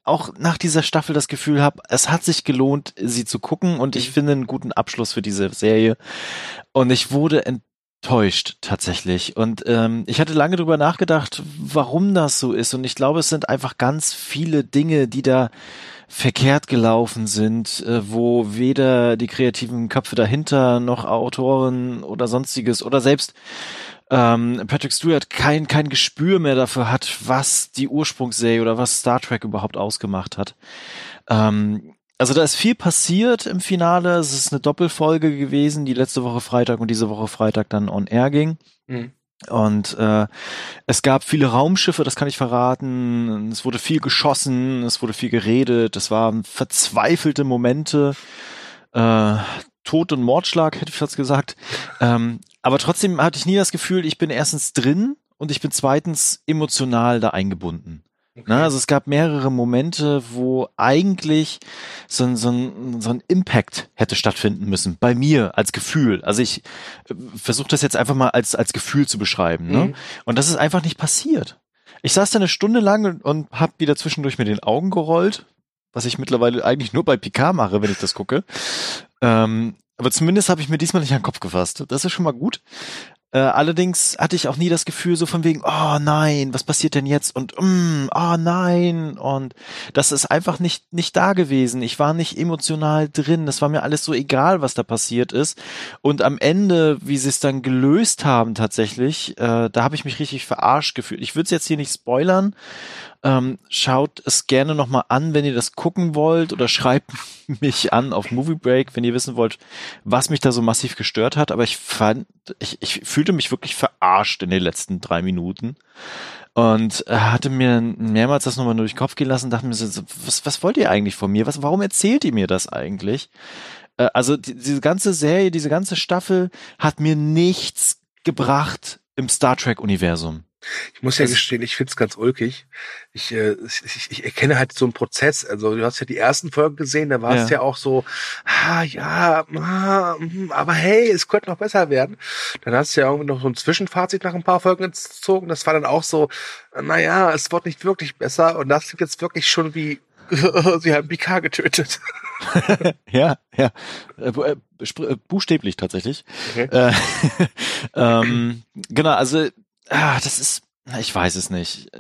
auch nach dieser Staffel das Gefühl habe, es hat sich gelohnt, sie zu gucken und ich Mhm. finde einen guten Abschluss für diese Serie. Und ich wurde enttäuscht tatsächlich. Und ähm, ich hatte lange drüber nachgedacht, warum das so ist. Und ich glaube, es sind einfach ganz viele Dinge, die da verkehrt gelaufen sind, äh, wo weder die kreativen Köpfe dahinter noch Autoren oder sonstiges oder selbst ähm, Patrick Stewart kein, kein Gespür mehr dafür hat, was die Ursprungsserie oder was Star Trek überhaupt ausgemacht hat. Ähm, also da ist viel passiert im Finale. Es ist eine Doppelfolge gewesen, die letzte Woche Freitag und diese Woche Freitag dann on air ging. Mhm. Und äh, es gab viele Raumschiffe, das kann ich verraten. Es wurde viel geschossen, es wurde viel geredet. Es waren verzweifelte Momente. Äh, Tod und Mordschlag, hätte ich fast gesagt. Ähm, aber trotzdem hatte ich nie das Gefühl, ich bin erstens drin und ich bin zweitens emotional da eingebunden. Na, also es gab mehrere Momente, wo eigentlich so ein, so ein, so ein Impact hätte stattfinden müssen, bei mir als Gefühl. Also ich versuche das jetzt einfach mal als, als Gefühl zu beschreiben. Ne? Mhm. Und das ist einfach nicht passiert. Ich saß da eine Stunde lang und, und habe wieder zwischendurch mit den Augen gerollt, was ich mittlerweile eigentlich nur bei Picard mache, wenn ich das gucke. Ähm, aber zumindest habe ich mir diesmal nicht an den Kopf gefasst. Das ist schon mal gut. Äh, allerdings hatte ich auch nie das Gefühl so von wegen, oh nein, was passiert denn jetzt? Und mm, oh nein. Und das ist einfach nicht, nicht da gewesen. Ich war nicht emotional drin. Es war mir alles so egal, was da passiert ist. Und am Ende, wie sie es dann gelöst haben tatsächlich, äh, da habe ich mich richtig verarscht gefühlt. Ich würde es jetzt hier nicht spoilern. Ähm, schaut es gerne nochmal an, wenn ihr das gucken wollt oder schreibt mich an auf Movie Break, wenn ihr wissen wollt, was mich da so massiv gestört hat. Aber ich fand, ich, ich fühlte mich wirklich verarscht in den letzten drei Minuten und äh, hatte mir mehrmals das nochmal durch den Kopf gehen lassen, dachte mir so, was, was wollt ihr eigentlich von mir? Was, warum erzählt ihr mir das eigentlich? Äh, also die, diese ganze Serie, diese ganze Staffel hat mir nichts gebracht im Star Trek Universum. Ich muss ja gestehen, ich find's ganz ulkig. Ich, äh, ich, ich erkenne halt so einen Prozess. Also du hast ja die ersten Folgen gesehen, da war es ja. ja auch so, ah ja, ah, hm, aber hey, es könnte noch besser werden. Dann hast du ja irgendwie noch so ein Zwischenfazit nach ein paar Folgen gezogen. Das war dann auch so, naja, es wird nicht wirklich besser. Und das klingt jetzt wirklich schon wie, sie haben Picard getötet. ja, ja. Äh, äh, äh, buchstäblich tatsächlich. Okay. Äh, ähm, genau, also ah, das ist, ich weiß es nicht.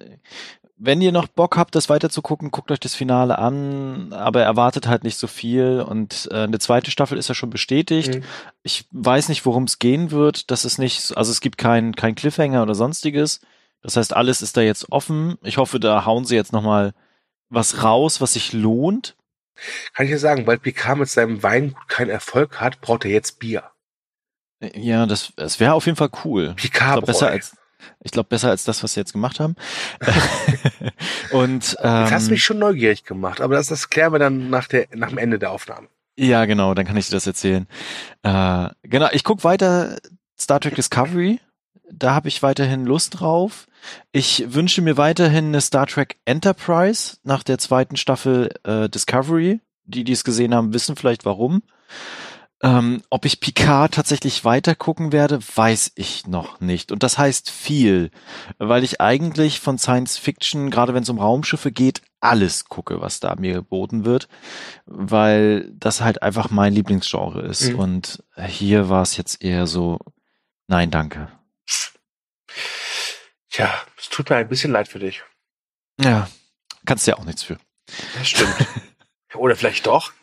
Wenn ihr noch Bock habt, das weiter zu gucken, guckt euch das Finale an, aber erwartet halt nicht so viel. Und äh, eine zweite Staffel ist ja schon bestätigt. Mhm. Ich weiß nicht, worum es gehen wird. Das ist nicht, also es gibt kein, kein Cliffhanger oder sonstiges. Das heißt, alles ist da jetzt offen. Ich hoffe, da hauen sie jetzt nochmal was raus, was sich lohnt. Kann ich ja sagen, weil Picard mit seinem Weingut keinen Erfolg hat, braucht er jetzt Bier. Ja, das, das wäre auf jeden Fall cool. Picard besser als ich glaube besser als das, was sie jetzt gemacht haben. und ähm, das hast mich schon neugierig gemacht, aber das, das klären wir dann nach der nach dem Ende der Aufnahme. Ja, genau, dann kann ich dir das erzählen. Äh, genau, ich guck weiter Star Trek Discovery. Da habe ich weiterhin Lust drauf. Ich wünsche mir weiterhin eine Star Trek Enterprise nach der zweiten Staffel äh, Discovery. Die, die es gesehen haben, wissen vielleicht warum. Ähm, ob ich Picard tatsächlich weiter gucken werde, weiß ich noch nicht. Und das heißt viel, weil ich eigentlich von Science Fiction, gerade wenn es um Raumschiffe geht, alles gucke, was da mir geboten wird, weil das halt einfach mein Lieblingsgenre ist. Mhm. Und hier war es jetzt eher so, nein, danke. Tja, es tut mir ein bisschen leid für dich. Ja, kannst ja auch nichts für. Das stimmt. Oder vielleicht doch.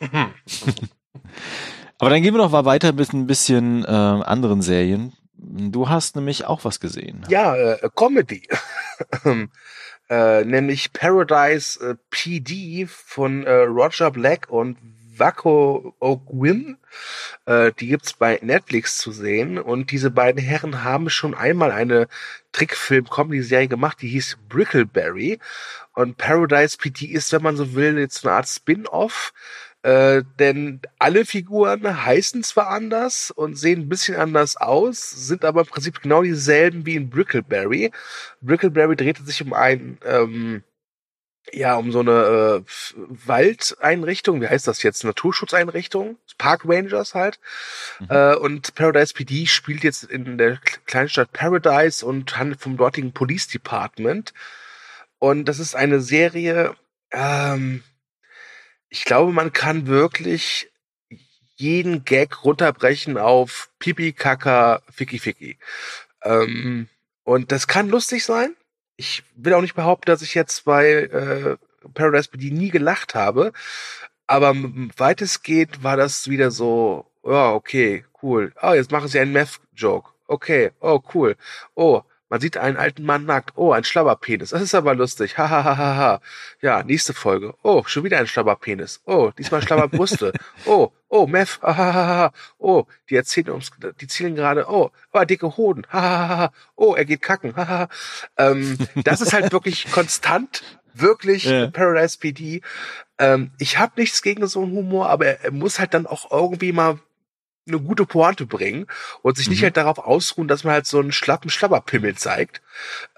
Aber dann gehen wir noch mal weiter mit ein bisschen äh, anderen Serien. Du hast nämlich auch was gesehen. Ja, äh, Comedy. äh, nämlich Paradise äh, PD von äh, Roger Black und Wako Ogwin. Äh, die gibt's bei Netflix zu sehen. Und diese beiden Herren haben schon einmal eine Trickfilm-Comedy-Serie gemacht, die hieß Brickleberry. Und Paradise PD ist, wenn man so will, jetzt eine Art Spin-off. Äh, denn alle Figuren heißen zwar anders und sehen ein bisschen anders aus, sind aber im Prinzip genau dieselben wie in Brickleberry. Brickleberry drehte sich um ein ähm, ja, um so eine äh, Waldeinrichtung, wie heißt das jetzt? Naturschutzeinrichtung, Park Rangers halt. Mhm. Äh, und Paradise PD spielt jetzt in der Kleinstadt Paradise und handelt vom dortigen Police Department. Und das ist eine Serie, ähm, ich glaube, man kann wirklich jeden Gag runterbrechen auf Pipi, Kaka, Ficky, Ficky. Ähm, und das kann lustig sein ich will auch nicht behaupten, dass ich jetzt bei äh, Paradise BD nie gelacht habe, aber weitestgehend war das wieder so, ja, okay, cool. Oh, jetzt machen sie einen Meth-Joke. Okay, oh, cool. Oh, man sieht einen alten Mann nackt. Oh, ein Schlabberpenis. Das ist aber lustig. Ha, ha, ha, ha, ha. Ja, nächste Folge. Oh, schon wieder ein Schlabberpenis. Oh, diesmal Schlabberbrüste. oh, oh, Meth. Ha, ha, ha, ha. Oh, die erzählen ums, die zielen gerade. Oh, oh, dicke Hoden. Ha, ha, ha, ha. Oh, er geht kacken. Ha, ha. Ähm, das ist halt wirklich konstant. Wirklich yeah. Paradise PD. Ähm, ich habe nichts gegen so einen Humor, aber er, er muss halt dann auch irgendwie mal eine gute Pointe bringen und sich mhm. nicht halt darauf ausruhen, dass man halt so einen schlappen Schlabberpimmel zeigt.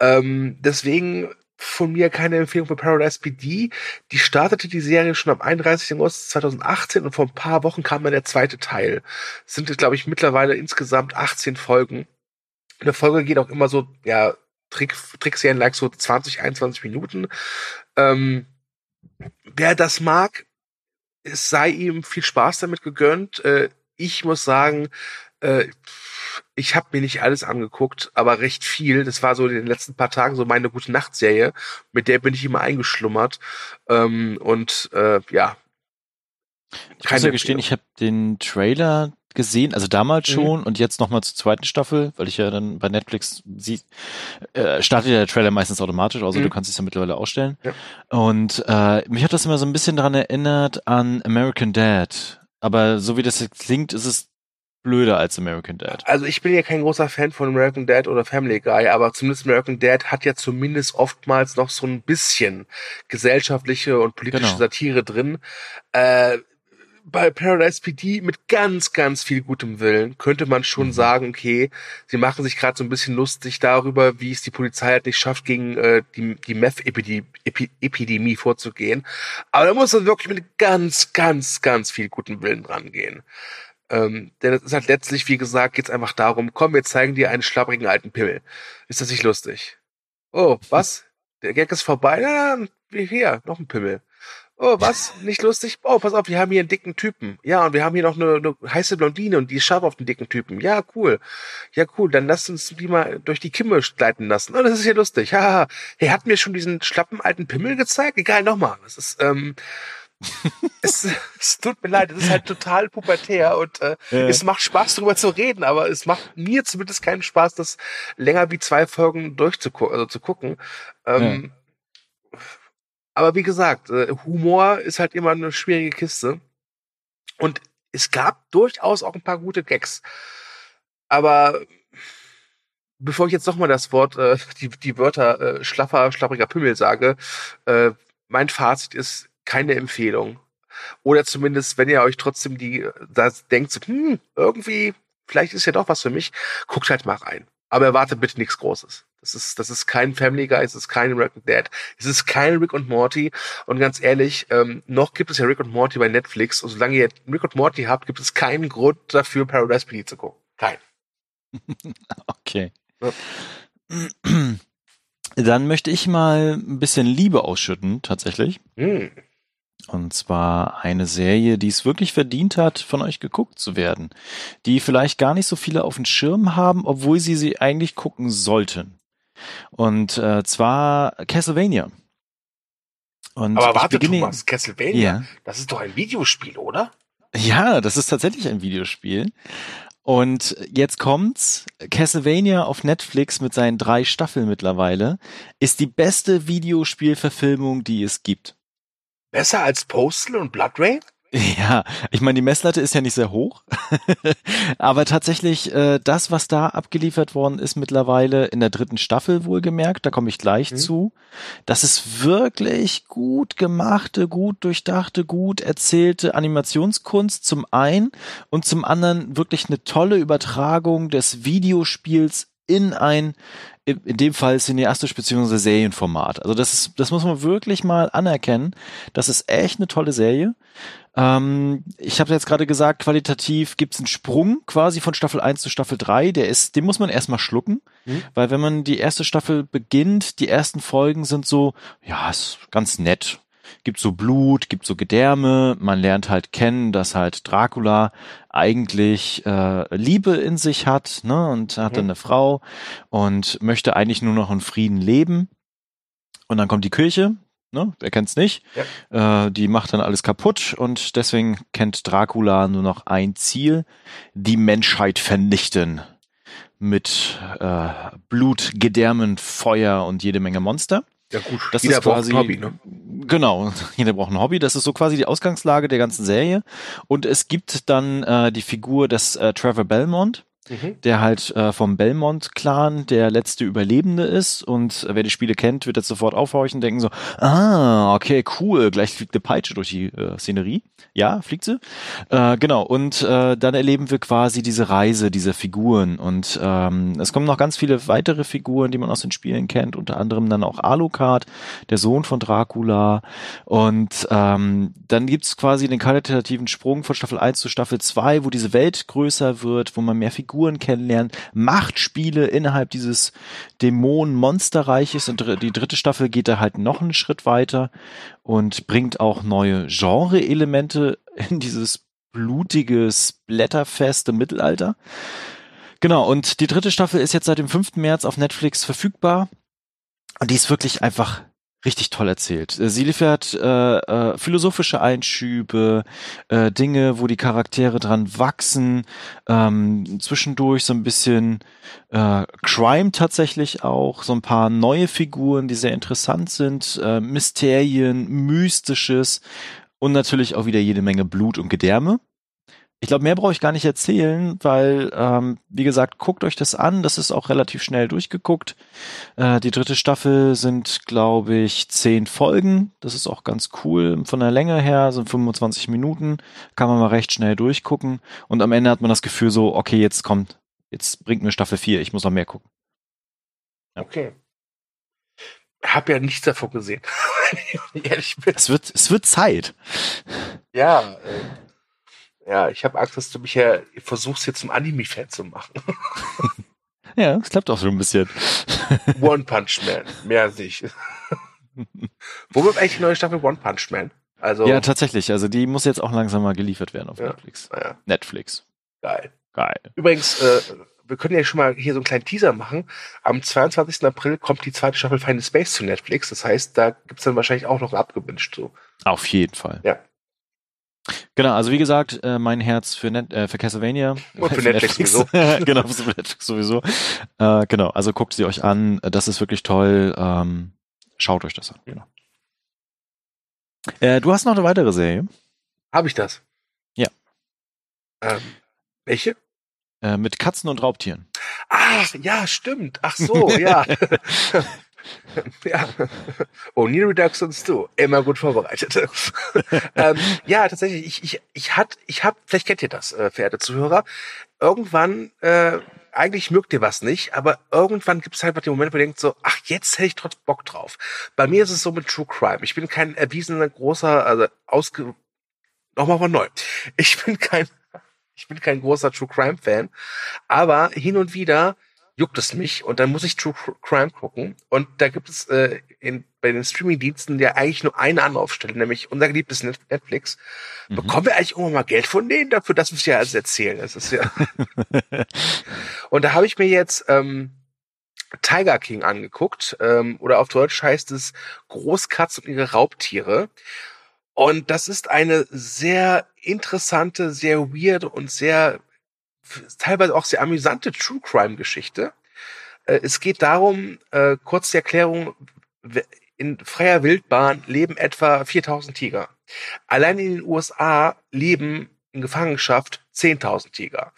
Ähm, deswegen von mir keine Empfehlung für Paradise PD. Die startete die Serie schon am 31. August 2018 und vor ein paar Wochen kam dann der zweite Teil. Es sind, glaube ich, mittlerweile insgesamt 18 Folgen. Eine Folge geht auch immer so, ja, Trick, Trickserien like so 20, 21 Minuten. Ähm, wer das mag, es sei ihm viel Spaß damit gegönnt. Äh, ich muss sagen, äh, ich habe mir nicht alles angeguckt, aber recht viel. Das war so in den letzten paar Tagen so meine gute Nachtserie, mit der bin ich immer eingeschlummert. Ähm, und äh, ja. Ich muss ja gestehen, ich habe den Trailer gesehen, also damals mhm. schon mhm. und jetzt nochmal zur zweiten Staffel, weil ich ja dann bei Netflix sie äh, startet ja der Trailer meistens automatisch, also mhm. du kannst es ja mittlerweile ausstellen. Ja. Und äh, mich hat das immer so ein bisschen daran erinnert an American Dad. Aber so wie das jetzt klingt, ist es blöder als American Dad. Also ich bin ja kein großer Fan von American Dad oder Family Guy, aber zumindest American Dad hat ja zumindest oftmals noch so ein bisschen gesellschaftliche und politische genau. Satire drin. Äh, bei Paradise PD mit ganz, ganz viel gutem Willen könnte man schon mhm. sagen, okay, sie machen sich gerade so ein bisschen lustig darüber, wie es die Polizei halt nicht schafft, gegen äh, die, die Meth-Epidemie vorzugehen. Aber da muss man wirklich mit ganz, ganz, ganz viel gutem Willen rangehen. Ähm, denn es ist halt letztlich, wie gesagt, geht's einfach darum, komm, wir zeigen dir einen schlapprigen alten Pimmel. Ist das nicht lustig? Oh, was? Der Gag ist vorbei? Na, wie hier, noch ein Pimmel. Oh, was? Nicht lustig? Oh, pass auf, wir haben hier einen dicken Typen. Ja, und wir haben hier noch eine, eine heiße Blondine und die ist scharf auf den dicken Typen. Ja, cool. Ja, cool. Dann lass uns die mal durch die Kimme gleiten lassen. Oh, das ist ja lustig. Haha. Hey, hat mir schon diesen schlappen alten Pimmel gezeigt? Egal, nochmal. Das ist, ähm, es, es tut mir leid, es ist halt total pubertär und äh, ja. es macht Spaß, darüber zu reden, aber es macht mir zumindest keinen Spaß, das länger wie zwei Folgen durchzugucken, also zu gucken. Ähm, ja. Aber wie gesagt, äh, Humor ist halt immer eine schwierige Kiste. Und es gab durchaus auch ein paar gute Gags. Aber bevor ich jetzt nochmal das Wort, äh, die, die Wörter äh, schlaffer, schlappriger Pimmel sage, mein Fazit ist keine Empfehlung. Oder zumindest, wenn ihr euch trotzdem die, das denkt, hm, irgendwie, vielleicht ist ja doch was für mich, guckt halt mal rein. Aber erwartet bitte nichts Großes. Das ist, das ist kein Family Guy, es ist kein Rick and Dad, es ist kein Rick und Morty. Und ganz ehrlich, ähm, noch gibt es ja Rick und Morty bei Netflix. Und solange ihr Rick und Morty habt, gibt es keinen Grund dafür, Paradise PD zu gucken. Kein. okay. Ja. Dann möchte ich mal ein bisschen Liebe ausschütten, tatsächlich. Mm. Und zwar eine Serie, die es wirklich verdient hat, von euch geguckt zu werden. Die vielleicht gar nicht so viele auf dem Schirm haben, obwohl sie sie eigentlich gucken sollten. Und äh, zwar Castlevania. Und Aber warte, beginne, Thomas, Castlevania, ja. das ist doch ein Videospiel, oder? Ja, das ist tatsächlich ein Videospiel. Und jetzt kommt's. Castlevania auf Netflix mit seinen drei Staffeln mittlerweile ist die beste Videospielverfilmung, die es gibt. Besser als Postal und Blood Rain? Ja, ich meine, die Messlatte ist ja nicht sehr hoch, aber tatsächlich äh, das, was da abgeliefert worden ist mittlerweile in der dritten Staffel wohlgemerkt, da komme ich gleich mhm. zu, das ist wirklich gut gemachte, gut durchdachte, gut erzählte Animationskunst zum einen und zum anderen wirklich eine tolle Übertragung des Videospiels in ein in dem Fall cineastisch beziehungsweise Serienformat. Also das ist, das muss man wirklich mal anerkennen. Das ist echt eine tolle Serie. Ähm, ich habe jetzt gerade gesagt, qualitativ gibt's einen Sprung quasi von Staffel 1 zu Staffel 3. Der ist, den muss man erstmal schlucken, mhm. weil wenn man die erste Staffel beginnt, die ersten Folgen sind so, ja, ist ganz nett, gibt so Blut, gibt so Gedärme, man lernt halt kennen, dass halt Dracula eigentlich äh, Liebe in sich hat, ne, und hat mhm. dann eine Frau und möchte eigentlich nur noch in Frieden leben. Und dann kommt die Kirche, ne, wer kennt's nicht? Ja. Äh, die macht dann alles kaputt und deswegen kennt Dracula nur noch ein Ziel, die Menschheit vernichten mit äh, Blut, Gedärmen, Feuer und jede Menge Monster. Ja gut, das jeder ist quasi, braucht ein Hobby, ne? Genau, jeder braucht ein Hobby. Das ist so quasi die Ausgangslage der ganzen Serie. Und es gibt dann äh, die Figur des äh, Trevor Belmont, mhm. der halt äh, vom Belmont-Clan der letzte Überlebende ist. Und äh, wer die Spiele kennt, wird jetzt sofort aufhorchen und denken so, ah, okay, cool, gleich fliegt eine Peitsche durch die äh, Szenerie. Ja, fliegt sie. Äh, genau, und äh, dann erleben wir quasi diese Reise dieser Figuren. Und ähm, es kommen noch ganz viele weitere Figuren, die man aus den Spielen kennt, unter anderem dann auch Alucard, der Sohn von Dracula. Und ähm, dann gibt's quasi den qualitativen Sprung von Staffel 1 zu Staffel 2, wo diese Welt größer wird, wo man mehr Figuren Figuren kennenlernen, Machtspiele innerhalb dieses Dämonen-Monsterreiches und die dritte Staffel geht da halt noch einen Schritt weiter und bringt auch neue Genre-Elemente in dieses blutige Splatterfest im Mittelalter. Genau, und die dritte Staffel ist jetzt seit dem 5. März auf Netflix verfügbar. Und die ist wirklich einfach richtig toll erzählt. Äh, sie liefert äh, äh, philosophische Einschübe, äh, Dinge, wo die Charaktere dran wachsen, ähm, zwischendurch so ein bisschen äh, Crime tatsächlich auch, so ein paar neue Figuren, die sehr interessant sind, äh, Mysterien, Mystisches und natürlich auch wieder jede Menge Blut und Gedärme. Ich glaube, mehr brauche ich gar nicht erzählen, weil, ähm, wie gesagt, guckt euch das an. Das ist auch relativ schnell durchgeguckt. Äh, die dritte Staffel sind, glaube ich, zehn Folgen. Das ist auch ganz cool. Von der Länge her sind 25 Minuten. Kann man mal recht schnell durchgucken. Und am Ende hat man das Gefühl so, okay, jetzt kommt, jetzt bringt mir Staffel 4. Ich muss noch mehr gucken. Ja. Okay. Hab ja nichts davon gesehen. ehrlich bin. Es wird, es wird Zeit. Ja, äh ja, ich habe Angst, dass du mich ja versuchst, hier zum Anime-Fan zu machen. ja, es klappt auch so ein bisschen. One Punch Man, mehr nicht. Wo wird eigentlich die neue Staffel One Punch Man? Also, ja, tatsächlich. Also die muss jetzt auch langsam mal geliefert werden auf ja, Netflix. Ja. Netflix. Geil. Geil. Übrigens, äh, wir können ja schon mal hier so einen kleinen Teaser machen. Am 22. April kommt die zweite Staffel Final Space zu Netflix. Das heißt, da gibt's dann wahrscheinlich auch noch abgewünscht. So. Auf jeden Fall. Ja. Genau, also wie gesagt, äh, mein Herz für, Net äh, für Castlevania. Und für Netflix, Netflix sowieso. genau, für Netflix sowieso. Äh, genau, also guckt sie euch an. Das ist wirklich toll. Ähm, schaut euch das an. Genau. Äh, du hast noch eine weitere Serie. Habe ich das? Ja. Ähm, welche? Äh, mit Katzen und Raubtieren. Ach, ja, stimmt. Ach so, ja. ja. O'Neill Reductions too. Immer gut vorbereitet. ähm, ja, tatsächlich, ich, ich, ich hat, ich hab, vielleicht kennt ihr das, äh, verehrte Zuhörer. Irgendwann, äh, eigentlich mögt ihr was nicht, aber irgendwann gibt es halt den Moment, wo ihr denkt so, ach, jetzt hätte ich trotz Bock drauf. Bei mir ist es so mit True Crime. Ich bin kein erwiesener großer, also ausge, nochmal von neu. Ich bin kein, ich bin kein großer True Crime Fan, aber hin und wieder juckt es mich und dann muss ich True Crime gucken. Und da gibt es äh, in, bei den Streaming-Diensten ja eigentlich nur eine Anlaufstelle, nämlich unser geliebtes Netflix. Mhm. Bekommen wir eigentlich irgendwann mal Geld von denen dafür, dass wir es ja alles erzählen? Das ist ja. und da habe ich mir jetzt ähm, Tiger King angeguckt, ähm, oder auf Deutsch heißt es Großkatz und ihre Raubtiere. Und das ist eine sehr interessante, sehr weird und sehr teilweise auch sehr amüsante True Crime Geschichte. Äh, es geht darum, äh, kurz die Erklärung, in freier Wildbahn leben etwa 4000 Tiger. Allein in den USA leben in Gefangenschaft 10.000 Tiger.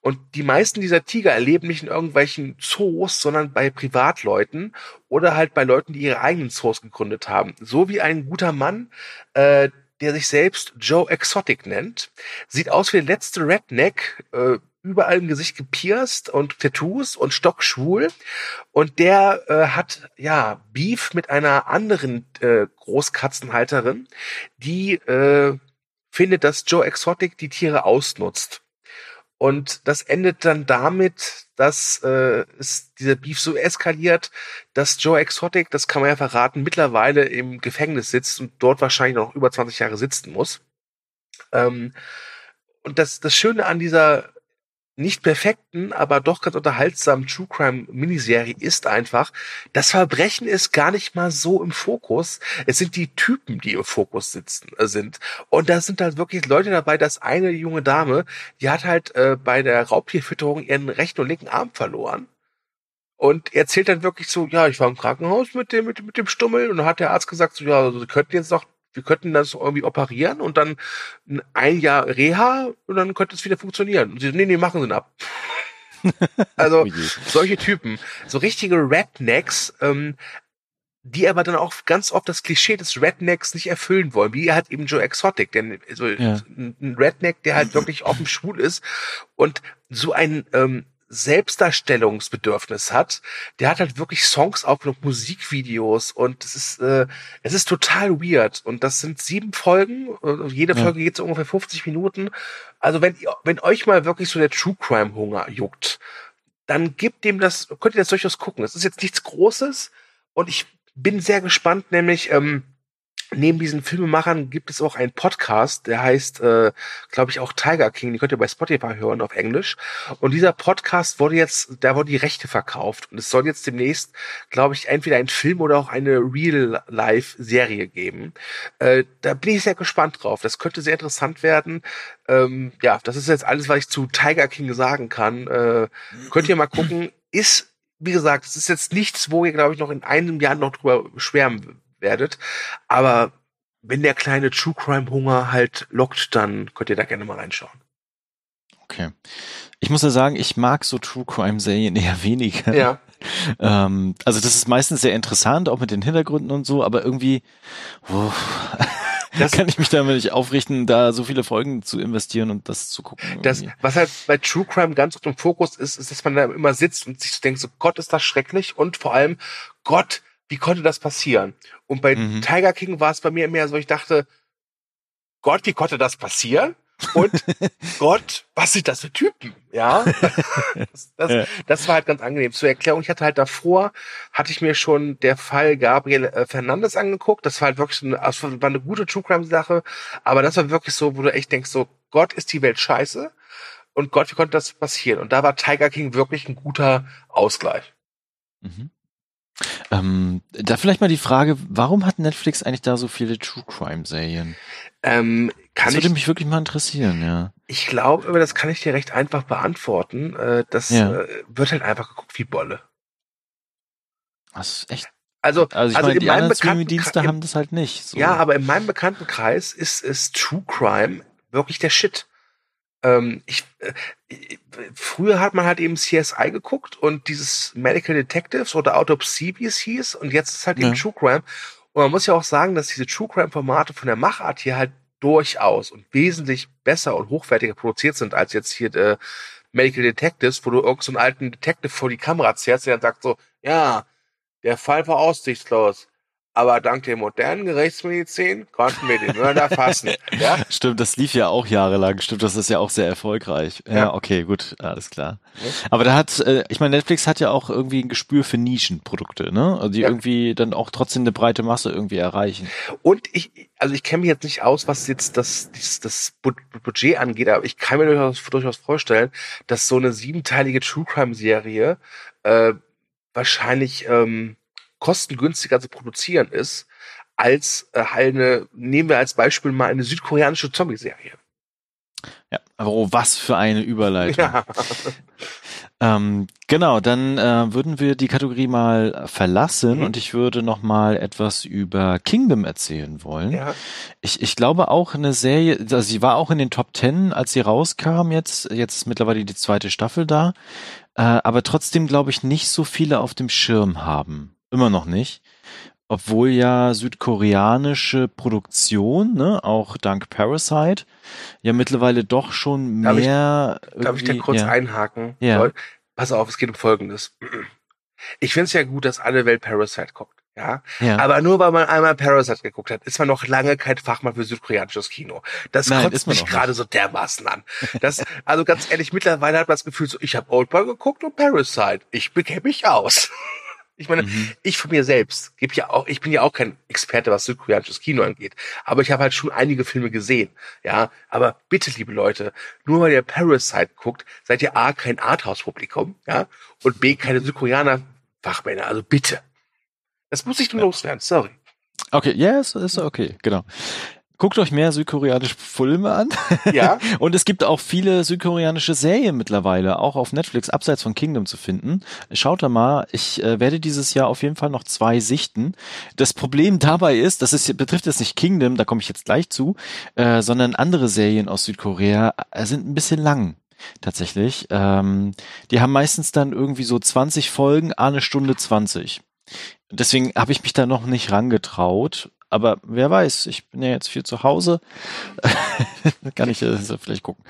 Und die meisten dieser Tiger erleben nicht in irgendwelchen Zoos, sondern bei Privatleuten oder halt bei Leuten, die ihre eigenen Zoos gegründet haben. So wie ein guter Mann, äh, der sich selbst Joe Exotic nennt. Sieht aus wie der letzte Redneck, äh, überall im Gesicht gepierst und Tattoos und stockschwul. Und der äh, hat ja Beef mit einer anderen äh, Großkatzenhalterin, die äh, findet, dass Joe Exotic die Tiere ausnutzt. Und das endet dann damit, dass äh, es dieser Beef so eskaliert, dass Joe Exotic, das kann man ja verraten, mittlerweile im Gefängnis sitzt und dort wahrscheinlich noch über 20 Jahre sitzen muss. Ähm, und das, das Schöne an dieser nicht perfekten, aber doch ganz unterhaltsamen True Crime Miniserie ist einfach, das Verbrechen ist gar nicht mal so im Fokus. Es sind die Typen, die im Fokus sitzen, äh, sind. Und da sind halt wirklich Leute dabei, dass eine junge Dame, die hat halt äh, bei der Raubtierfütterung ihren rechten und linken Arm verloren. Und erzählt dann wirklich so, ja, ich war im Krankenhaus mit dem, mit, mit dem Stummel und dann hat der Arzt gesagt, so, ja, also, sie könnten jetzt noch wir könnten das irgendwie operieren und dann ein Jahr Reha und dann könnte es wieder funktionieren. Und sie nee, nee, machen sie ab. also oh solche Typen, so richtige Rednecks, ähm, die aber dann auch ganz oft das Klischee des Rednecks nicht erfüllen wollen, wie halt eben Joe Exotic, denn so ja. ein Redneck, der halt wirklich offen schwul ist und so ein ähm, Selbstdarstellungsbedürfnis hat, der hat halt wirklich Songs aufgenommen, Musikvideos und es ist, äh, es ist total weird. Und das sind sieben Folgen, äh, jede Folge ja. geht so ungefähr 50 Minuten. Also wenn, wenn euch mal wirklich so der True Crime Hunger juckt, dann gebt dem das, könnt ihr das durchaus gucken. Es ist jetzt nichts Großes und ich bin sehr gespannt, nämlich, ähm, neben diesen Filmemachern gibt es auch einen Podcast, der heißt, äh, glaube ich, auch Tiger King. Die könnt ihr bei Spotify hören auf Englisch. Und dieser Podcast wurde jetzt, da wurden die Rechte verkauft. Und es soll jetzt demnächst, glaube ich, entweder ein Film oder auch eine Real-Life-Serie geben. Äh, da bin ich sehr gespannt drauf. Das könnte sehr interessant werden. Ähm, ja, das ist jetzt alles, was ich zu Tiger King sagen kann. Äh, könnt ihr mal gucken. Ist wie gesagt, es ist jetzt nichts, wo ihr, glaube ich, noch in einem Jahr noch drüber schwärmen werdet. Aber wenn der kleine True Crime Hunger halt lockt, dann könnt ihr da gerne mal reinschauen. Okay. Ich muss ja sagen, ich mag so True Crime Serien eher weniger. Ja. Ähm, also das ist meistens sehr interessant, auch mit den Hintergründen und so, aber irgendwie oh, Das- kann ich mich damit nicht aufrichten, da so viele Folgen zu investieren und das zu gucken. Das, was halt bei True Crime ganz oft im Fokus ist, ist, dass man da immer sitzt und sich so denkt, so Gott, ist das schrecklich und vor allem, Gott, wie konnte das passieren? Und bei Mhm. Tiger King war es bei mir mehr so, ich dachte, Gott, wie konnte das passieren? Und Gott, was sind das für Typen? Ja, das, das, Ja. das war halt ganz angenehm. Zur Erklärung, ich hatte halt davor, hatte ich mir schon der Fall Gabriel äh, Fernandes angeguckt. Das war halt wirklich so eine, das war eine gute True Crime Sache. Aber das war wirklich so, wo du echt denkst, so, Gott ist die Welt scheiße. Und Gott, wie konnte das passieren? Und da war Tiger King wirklich ein guter Ausgleich. Mhm. Ähm, da vielleicht mal die Frage, warum hat Netflix eigentlich da so viele True Crime Serien? Ähm, das würde ich, mich wirklich mal interessieren, ja. ich glaube, aber das kann ich dir recht einfach beantworten. Äh, das Ja. äh, wird halt einfach geguckt wie Bolle. Das ist echt. Also, Also ich also meine, in die meinem anderen Streaming-Dienste haben das halt nicht. So. Ja, aber in meinem Bekanntenkreis ist, ist True Crime wirklich der Shit. Ähm, ich, äh, früher hat man halt eben CSI geguckt und dieses Medical Detectives oder Autopsie, wie es hieß, und jetzt ist halt eben Ja. True Crime. Und man muss ja auch sagen, dass diese True Crime Formate von der Machart hier halt durchaus und wesentlich besser und hochwertiger produziert sind als jetzt hier äh, Medical Detectives, wo du irgendeinen so einen alten Detective vor die Kamera zerrst, der dann sagt so, ja, der Fall war aussichtslos. Aber dank der modernen Gerichtsmedizin konnten wir den Mörder fassen. Ja? Stimmt, das lief ja auch jahrelang. Stimmt, das ist ja auch sehr erfolgreich. Ja, Ja. okay, gut, alles klar. Ja. Aber da hat, äh, ich meine, Netflix hat ja auch irgendwie ein Gespür für Nischenprodukte, ne? Also die Ja. irgendwie dann auch trotzdem eine breite Masse irgendwie erreichen. Und ich, also ich kenne mich jetzt nicht aus, was jetzt das, das, das Bu- Budget angeht, aber ich kann mir durchaus, durchaus vorstellen, dass so eine siebenteilige True Crime Serie äh, wahrscheinlich ähm, kostengünstiger zu produzieren ist als äh, halt eine, nehmen wir als Beispiel mal eine südkoreanische Zombie-Serie. Ja, aber oh, was für eine Überleitung. Ja. Ähm, genau, dann äh, würden wir die Kategorie mal verlassen Mhm. und ich würde noch mal etwas über Kingdom erzählen wollen. ja. Ich, ich glaube auch eine Serie, also sie war auch in den Top Ten, als sie rauskam jetzt, jetzt ist mittlerweile die zweite Staffel da, äh, aber trotzdem glaube ich nicht so viele auf dem Schirm haben. Immer noch nicht. Obwohl ja südkoreanische Produktion, ne, auch dank Parasite, ja mittlerweile doch schon Darf ich- mehr. Darf ich da kurz ja. einhaken? Ja. Leute? Pass auf, es geht um Folgendes. Ich finde es ja gut, dass alle Welt Parasite guckt. Ja, Ja. aber nur weil man einmal Parasite geguckt hat, ist man noch lange kein Fachmann für südkoreanisches Kino. Das Nein, kotzt mich gerade so dermaßen an. Das, also ganz ehrlich, mittlerweile hat man das Gefühl, so, ich habe Oldboy geguckt und Parasite. Ich bekenne mich aus. Ich meine, Mhm. ich von mir selbst gebe ja auch, ich bin ja auch kein Experte, was südkoreanisches Kino angeht, aber ich habe halt schon einige Filme gesehen, ja. Aber bitte, liebe Leute, nur weil ihr Parasite guckt, seid ihr A, kein Arthouse-Publikum, ja, und B, keine Südkoreaner-Fachmänner, also bitte. Das muss ich nur loswerden, sorry. Okay, ja, ist, ist okay, genau. Guckt euch mehr südkoreanische Filme an. Ja, Und es gibt auch viele südkoreanische Serien mittlerweile, auch auf Netflix, abseits von Kingdom zu finden. Schaut da mal, ich äh, werde dieses Jahr auf jeden Fall noch zwei sichten. Das Problem dabei ist, das ist, betrifft jetzt nicht Kingdom, da komme ich jetzt gleich zu, äh, sondern andere Serien aus Südkorea äh, sind ein bisschen lang. Tatsächlich. Ähm, die haben meistens dann irgendwie so 20 Folgen, eine Stunde 20. Deswegen habe ich mich da noch nicht rangetraut. Aber wer weiß, ich bin ja jetzt viel zu Hause. Kann ich äh, vielleicht gucken.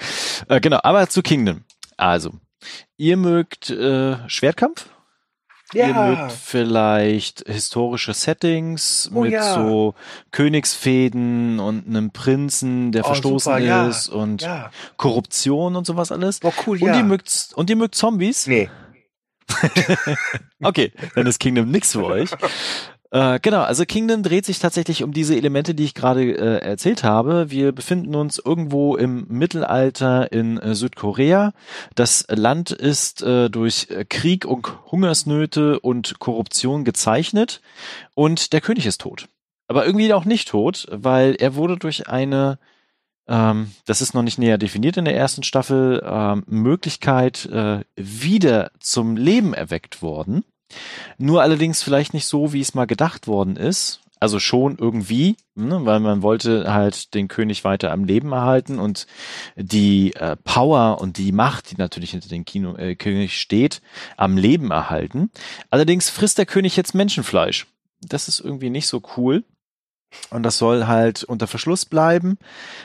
Äh, genau, aber zu Kingdom. Also, ihr mögt äh, Schwertkampf? Ihr mögt ja, vielleicht historische Settings Oh mit ja. so Königsfäden und einem Prinzen, der Oh, verstoßen super, ja. ist und ja. Korruption und sowas alles. Boah, cool, Und ja. ihr mögt und ihr mögt Zombies? nee. Okay, dann ist Kingdom nix für euch. Äh, genau, also Kingdom dreht sich tatsächlich um diese Elemente, die ich gerade äh, erzählt habe. Wir befinden uns irgendwo im Mittelalter in äh, Südkorea. Das Land ist äh, durch äh, Krieg und Hungersnöte und Korruption gezeichnet und der König ist tot. Aber irgendwie auch nicht tot, weil er wurde durch eine ähm, das ist noch nicht näher definiert in der ersten Staffel, ähm, Möglichkeit äh, wieder zum Leben erweckt worden. Nur allerdings vielleicht nicht so, wie es mal gedacht worden ist. Also schon irgendwie, ne, weil man wollte halt den König weiter am Leben erhalten und die äh, Power und die Macht, die natürlich hinter dem Kino, äh, König steht, am Leben erhalten. Allerdings frisst der König jetzt Menschenfleisch. Das ist irgendwie nicht so cool. Und das soll halt unter Verschluss bleiben.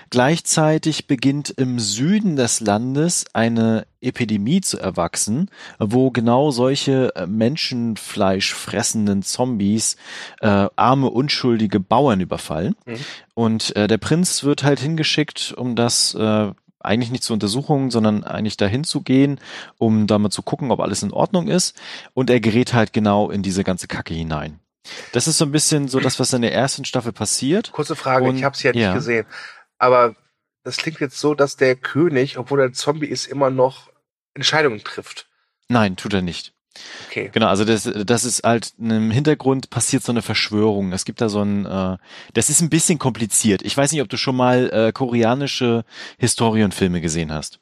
Gleichzeitig beginnt im Süden des Landes eine Epidemie zu erwachsen, wo genau solche äh, Menschenfleisch fressenden Zombies äh, arme, unschuldige Bauern überfallen. Mhm. Und äh, der Prinz wird halt hingeschickt, um das äh, eigentlich nicht zur Untersuchung, sondern eigentlich dahin zu gehen, um da mal zu gucken, ob alles in Ordnung ist. Und er gerät halt genau in diese ganze Kacke hinein. Das ist so ein bisschen so das, was in der ersten Staffel passiert. Kurze Frage, Und, ich habe es ja nicht ja. gesehen. Aber das klingt jetzt so, dass der König, obwohl er ein Zombie ist, immer noch Entscheidungen trifft. Nein, tut er nicht. Okay. Genau, also das, das ist halt im Hintergrund passiert so eine Verschwörung. Es gibt da so ein, äh, das ist ein bisschen kompliziert. Ich weiß nicht, ob du schon mal äh, koreanische Historienfilme gesehen hast.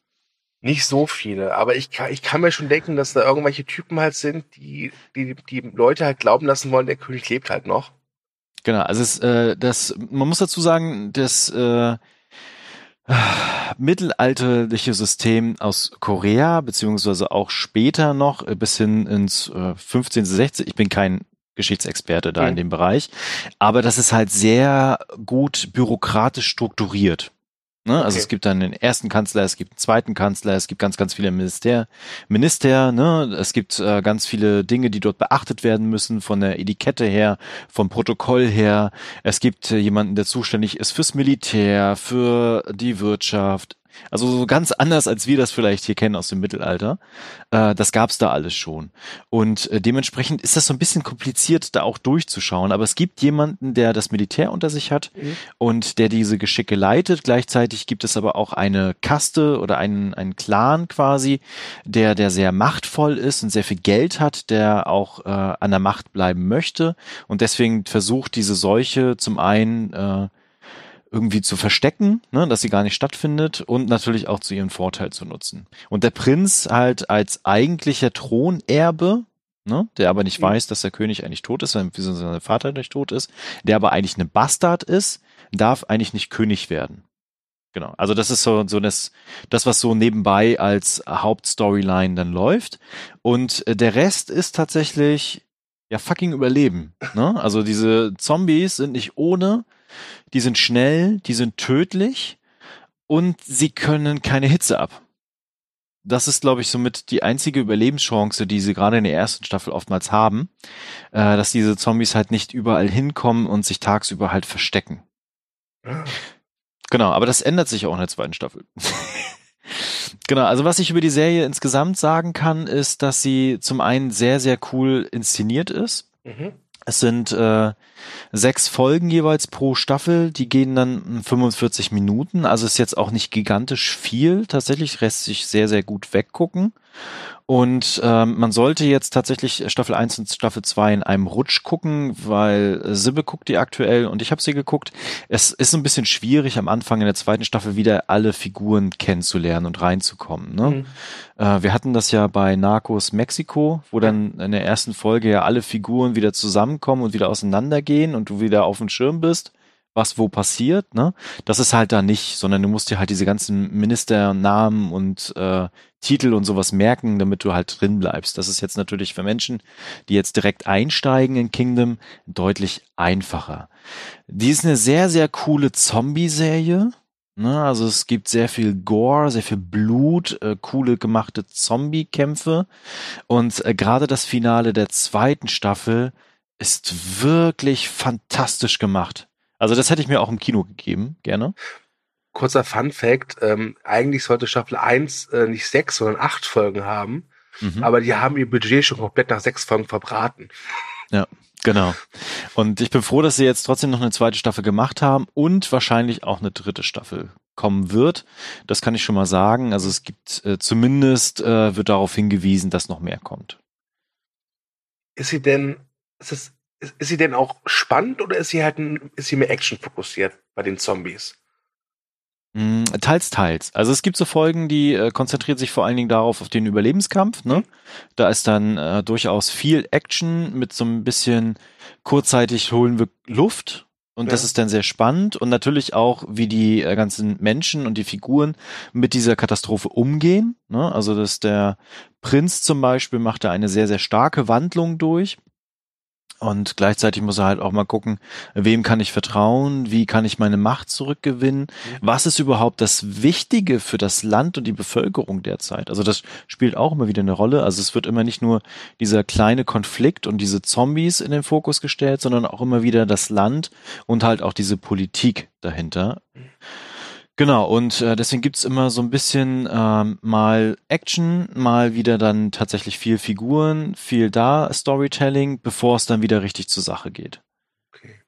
Nicht so viele, aber ich kann, ich kann mir schon denken, dass da irgendwelche Typen halt sind, die, die die Leute halt glauben lassen wollen, der König lebt halt noch. Genau, also es, äh, das, man muss dazu sagen, das äh, mittelalterliche System aus Korea, beziehungsweise auch später noch äh, bis hin ins äh, 15., 16. Ich bin kein Geschichtsexperte da mhm. in dem Bereich, aber das ist halt sehr gut bürokratisch strukturiert. Ne? Also okay. es gibt dann den ersten Kanzler, es gibt einen zweiten Kanzler, es gibt ganz, ganz viele Minister, Minister, ne? es gibt äh, ganz viele Dinge, die dort beachtet werden müssen, von der Etikette her, vom Protokoll her. Es gibt äh, jemanden, der zuständig ist fürs Militär, für die Wirtschaft, also so ganz anders, als wir das vielleicht hier kennen aus dem Mittelalter. Äh, das gab's da alles schon. Und äh, dementsprechend ist das so ein bisschen kompliziert, da auch durchzuschauen. Aber es gibt jemanden, der das Militär unter sich hat mhm. und der diese Geschicke leitet. Gleichzeitig gibt es aber auch eine Kaste oder einen, einen Clan quasi, der, der sehr machtvoll ist und sehr viel Geld hat, der auch äh, an der Macht bleiben möchte und deswegen versucht, diese Seuche zum einen äh, irgendwie zu verstecken, ne, dass sie gar nicht stattfindet und natürlich auch zu ihrem Vorteil zu nutzen. Und der Prinz halt als eigentlicher Thronerbe, ne, der aber nicht mhm. weiß, dass der König eigentlich tot ist, wie sein Vater nicht tot ist, der aber eigentlich ein Bastard ist, darf eigentlich nicht König werden. Genau. Also das ist so, so das, das, was so nebenbei als Hauptstoryline dann läuft. Und äh, der Rest ist tatsächlich ja fucking Überleben. Ne? Also diese Zombies sind nicht ohne, die sind schnell, die sind tödlich und sie können keine Hitze ab. Das ist, glaube ich, somit die einzige Überlebenschance, die sie gerade in der ersten Staffel oftmals haben, äh, dass diese Zombies halt nicht überall hinkommen und sich tagsüber halt verstecken. Genau, aber das ändert sich auch in der zweiten Staffel. genau, also was ich über die Serie insgesamt sagen kann, ist, dass sie zum einen sehr, sehr cool inszeniert ist. Mhm. Es sind äh, sechs Folgen jeweils pro Staffel, die gehen dann 45 Minuten, also ist jetzt auch nicht gigantisch viel, tatsächlich lässt sich sehr, sehr gut weggucken. Und ähm, man sollte jetzt tatsächlich Staffel 1 und Staffel 2 in einem Rutsch gucken, weil Sibbe guckt die aktuell und ich habe sie geguckt. Es ist ein bisschen schwierig, am Anfang in der zweiten Staffel wieder alle Figuren kennenzulernen und reinzukommen. Ne? Mhm. Äh, wir hatten das ja bei Narcos Mexiko, wo dann in der ersten Folge ja alle Figuren wieder zusammenkommen und wieder auseinandergehen und du wieder auf dem Schirm bist was wo passiert, ne? Das ist halt da nicht, sondern du musst dir halt diese ganzen Ministernamen und äh, Titel und sowas merken, damit du halt drin bleibst. Das ist jetzt natürlich für Menschen, die jetzt direkt einsteigen in Kingdom, deutlich einfacher. Die ist eine sehr, sehr coole Zombie-Serie. Ne? Also es gibt sehr viel Gore, sehr viel Blut, äh, coole gemachte Zombie-Kämpfe. Und äh, gerade das Finale der zweiten Staffel ist wirklich fantastisch gemacht. Also das hätte ich mir auch im Kino gegeben, gerne. Kurzer Fun Fact, ähm, eigentlich sollte Staffel 1 äh, nicht sechs, sondern acht Folgen haben, mhm. aber die haben ihr Budget schon komplett nach sechs Folgen verbraten. Ja, genau. Und ich bin froh, dass sie jetzt trotzdem noch eine zweite Staffel gemacht haben und wahrscheinlich auch eine dritte Staffel kommen wird. Das kann ich schon mal sagen. Also es gibt äh, zumindest äh, wird darauf hingewiesen, dass noch mehr kommt. Ist sie denn, ist es ist, ist sie denn auch spannend oder ist sie halt ein, ist sie mehr Action fokussiert bei den Zombies? Mm, Teils, teils. Also es gibt so Folgen, die äh, konzentriert sich vor allen Dingen darauf, auf den Überlebenskampf. Ne? Da ist dann äh, durchaus viel Action mit so ein bisschen kurzzeitig holen wir Luft. Und Ja. das ist dann sehr spannend und natürlich auch, wie die äh, ganzen Menschen und die Figuren mit dieser Katastrophe umgehen. Ne? Also, dass der Prinz zum Beispiel macht da eine sehr, sehr starke Wandlung durch. Und gleichzeitig muss er halt auch mal gucken, wem kann ich vertrauen, wie kann ich meine Macht zurückgewinnen, was ist überhaupt das Wichtige für das Land und die Bevölkerung derzeit. Also das spielt auch immer wieder eine Rolle. Also es wird immer nicht nur dieser kleine Konflikt und diese Zombies in den Fokus gestellt, sondern auch immer wieder das Land und halt auch diese Politik dahinter. Genau, und äh, deswegen gibt's immer so ein bisschen ähm, mal Action, mal wieder dann tatsächlich viel Figuren, viel da Storytelling, bevor es dann wieder richtig zur Sache geht. Okay.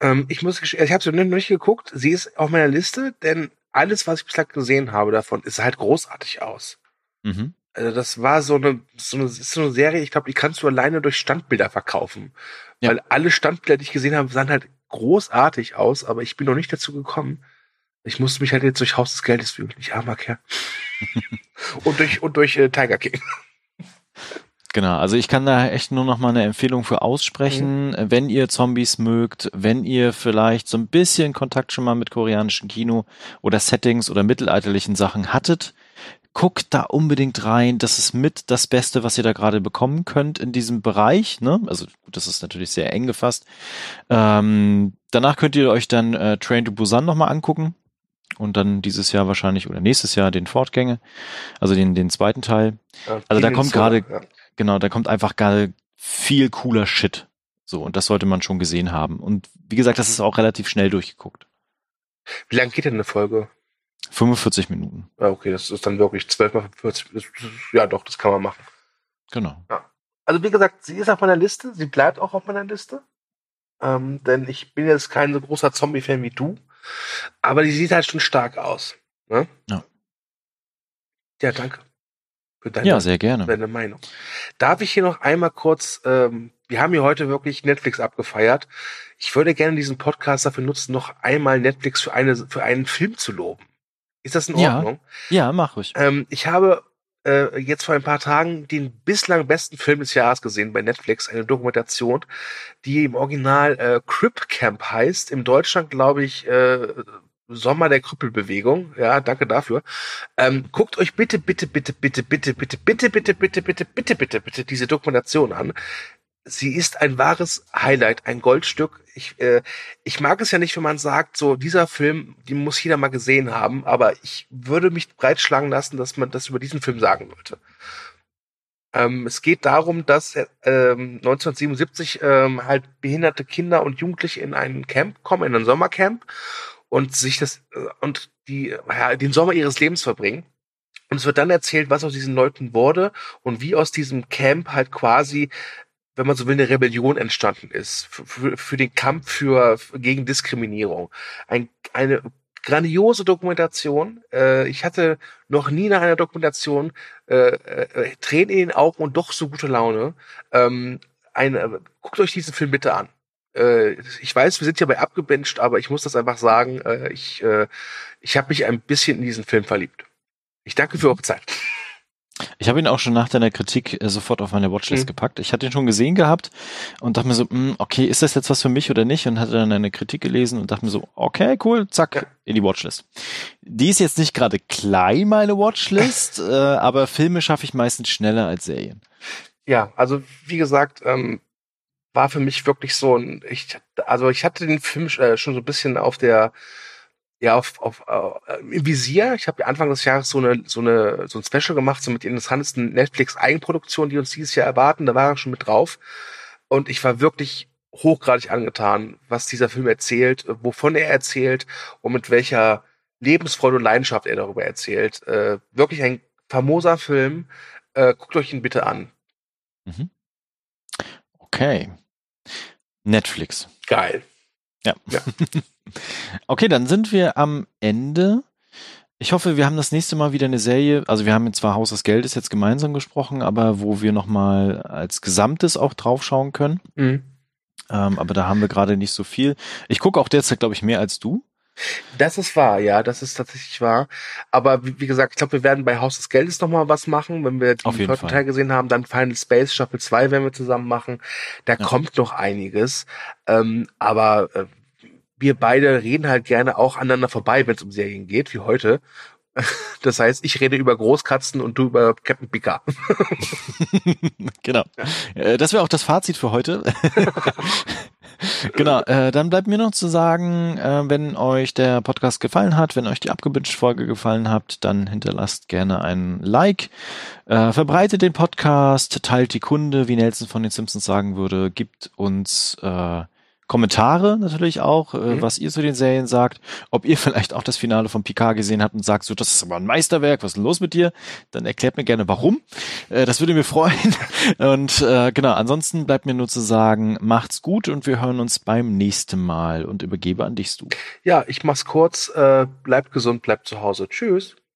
Ähm, ich muss, ich habe sie noch nicht geguckt. Sie ist auf meiner Liste, denn alles, was ich bislang gesehen habe davon, ist halt großartig aus. Mhm. Also das war so eine, so eine, ist so eine Serie, ich glaube, die kannst du alleine durch Standbilder verkaufen. Ja. Weil alle Standbilder, die ich gesehen habe, sahen halt großartig aus, aber ich bin noch nicht dazu gekommen. Ich musste mich halt jetzt durch Haus des Geldes wühlen. Ich armer Kerl. und durch, und durch äh, Tiger King. Genau, also ich kann da echt nur noch mal eine Empfehlung für aussprechen, Mhm. wenn ihr Zombies mögt, wenn ihr vielleicht so ein bisschen Kontakt schon mal mit koreanischem Kino oder Settings oder mittelalterlichen Sachen hattet, guckt da unbedingt rein. Das ist mit das Beste, was ihr da gerade bekommen könnt in diesem Bereich. Ne? Also gut, das ist natürlich sehr eng gefasst. Ähm, danach könnt ihr euch dann äh, Train to Busan noch mal angucken und dann dieses Jahr wahrscheinlich oder nächstes Jahr den Fortgänge, also den den zweiten Teil. Ja, Also da kommt gerade- ja. Genau, da kommt einfach gar viel cooler Shit. So, und das sollte man schon gesehen haben. Und wie gesagt, das ist auch relativ schnell durchgeguckt. Wie lange geht denn eine Folge? 45 Minuten. Ja, okay, das ist dann wirklich 12 mal 40. Das, das, ja, doch, das kann man machen. Genau. Also wie gesagt, sie ist auf meiner Liste, sie bleibt auch auf meiner Liste. Ähm, denn ich bin jetzt kein so großer Zombie-Fan wie du. Aber die sieht halt schon stark aus. Ne? Ja. Ja, danke. Für deine, Ja, sehr gerne. deine Meinung. Darf ich hier noch einmal kurz, ähm, wir haben hier heute wirklich Netflix abgefeiert. Ich würde gerne diesen Podcast dafür nutzen, noch einmal Netflix für, eine, für einen Film zu loben. Ist das in Ja. Ordnung? Ja, mach ruhig. Ähm, ich habe äh, jetzt vor ein paar Tagen den bislang besten Film des Jahres gesehen bei Netflix, eine Dokumentation, die im Original äh, Crip Camp heißt. Im Deutschland glaube ich äh, Sommer der Krüppelbewegung. Ja, danke dafür. Ähm, guckt euch bitte, bitte, bitte, bitte, bitte, bitte, bitte, bitte, bitte, bitte, bitte, bitte, bitte diese Dokumentation an. Sie ist ein wahres Highlight, ein Goldstück. Ich, äh, ich mag es ja nicht, wenn man sagt, so dieser Film, den muss jeder mal gesehen haben, aber ich würde mich breitschlagen lassen, dass man das über diesen Film sagen sollte. Ähm, es geht darum, dass äh, ähm, 1977 ähm, halt behinderte Kinder und Jugendliche in ein Camp kommen, in ein Sommercamp und sich das äh, und die ja, den Sommer ihres Lebens verbringen. Und es wird dann erzählt, was aus diesen Leuten wurde und wie aus diesem Camp halt quasi wenn man so will, eine Rebellion entstanden ist für, für, für den Kampf für, gegen Diskriminierung. Ein, eine grandiose Dokumentation. Äh, ich hatte noch nie nach einer Dokumentation äh, äh, Tränen in den Augen und doch so gute Laune. Ähm, eine, guckt euch diesen Film bitte an. Äh, ich weiß, wir sind ja bei abgebencht, aber ich muss das einfach sagen. Äh, ich äh, ich habe mich ein bisschen in diesen Film verliebt. Ich danke für eure Zeit. Ich habe ihn auch schon nach deiner Kritik äh, sofort auf meine Watchlist Mhm. gepackt. Ich hatte ihn schon gesehen gehabt und dachte mir so, mh, okay, ist das jetzt was für mich oder nicht? Und hatte dann eine Kritik gelesen und dachte mir so, okay, cool, zack, Ja. in die Watchlist. Die ist jetzt nicht gerade klein, meine Watchlist, äh, aber Filme schaffe ich meistens schneller als Serien. Ja, also wie gesagt, ähm, war für mich wirklich so ein, ich, also ich hatte den Film äh, schon so ein bisschen auf der, ja, auf, auf äh, im Visier. Ich habe Anfang des Jahres so eine, so eine, so ein Special gemacht, so mit den interessantesten Netflix-Eigenproduktionen, die uns dieses Jahr erwarten. Da war er schon mit drauf. Und ich war wirklich hochgradig angetan, was dieser Film erzählt, äh, wovon er erzählt und mit welcher Lebensfreude und Leidenschaft er darüber erzählt. Äh, wirklich ein famoser Film. Äh, guckt euch ihn bitte an. Mhm. Okay. Netflix. Geil. Ja. Ja. okay, dann sind wir am Ende. Ich hoffe, wir haben das nächste Mal wieder eine Serie. Also wir haben jetzt zwar Haus des Geldes jetzt gemeinsam gesprochen, aber wo wir nochmal als Gesamtes auch draufschauen können. Mhm. Ähm, aber da haben wir gerade nicht so viel. Ich gucke auch derzeit, glaube ich, mehr als du. Das ist wahr, ja, das ist tatsächlich wahr. Aber wie, wie gesagt, ich glaube, wir werden bei Haus des Geldes nochmal was machen. Wenn wir den vierten Fall. Teil gesehen haben, dann Final Space Staffel 2 werden wir zusammen machen. Da Ja. kommt noch einiges. Ähm, aber äh, wir beide reden halt gerne auch aneinander vorbei, wenn es um Serien geht, wie heute. Das heißt, ich rede über Großkatzen und du über Captain Picard. genau. Äh, Das wäre auch das Fazit für heute. genau, äh, dann bleibt mir noch zu sagen, äh, wenn euch der Podcast gefallen hat, wenn euch die Abgebinged-Folge gefallen hat, dann hinterlasst gerne ein Like, verbreitet den Podcast, teilt die Kunde, wie Nelson von den Simpsons sagen würde, gibt uns äh, Kommentare natürlich auch, äh, Mhm. was ihr zu den Serien sagt, ob ihr vielleicht auch das Finale von Picard gesehen habt und sagt, so, das ist aber ein Meisterwerk, was ist denn los mit dir? Dann erklärt mir gerne warum. Äh, das würde mir freuen. Und äh, genau, ansonsten bleibt mir nur zu sagen, macht's gut und wir hören uns beim nächsten Mal und übergebe an dich, Stu. Ja, ich mach's kurz. Äh, bleibt gesund, bleibt zu Hause. Tschüss.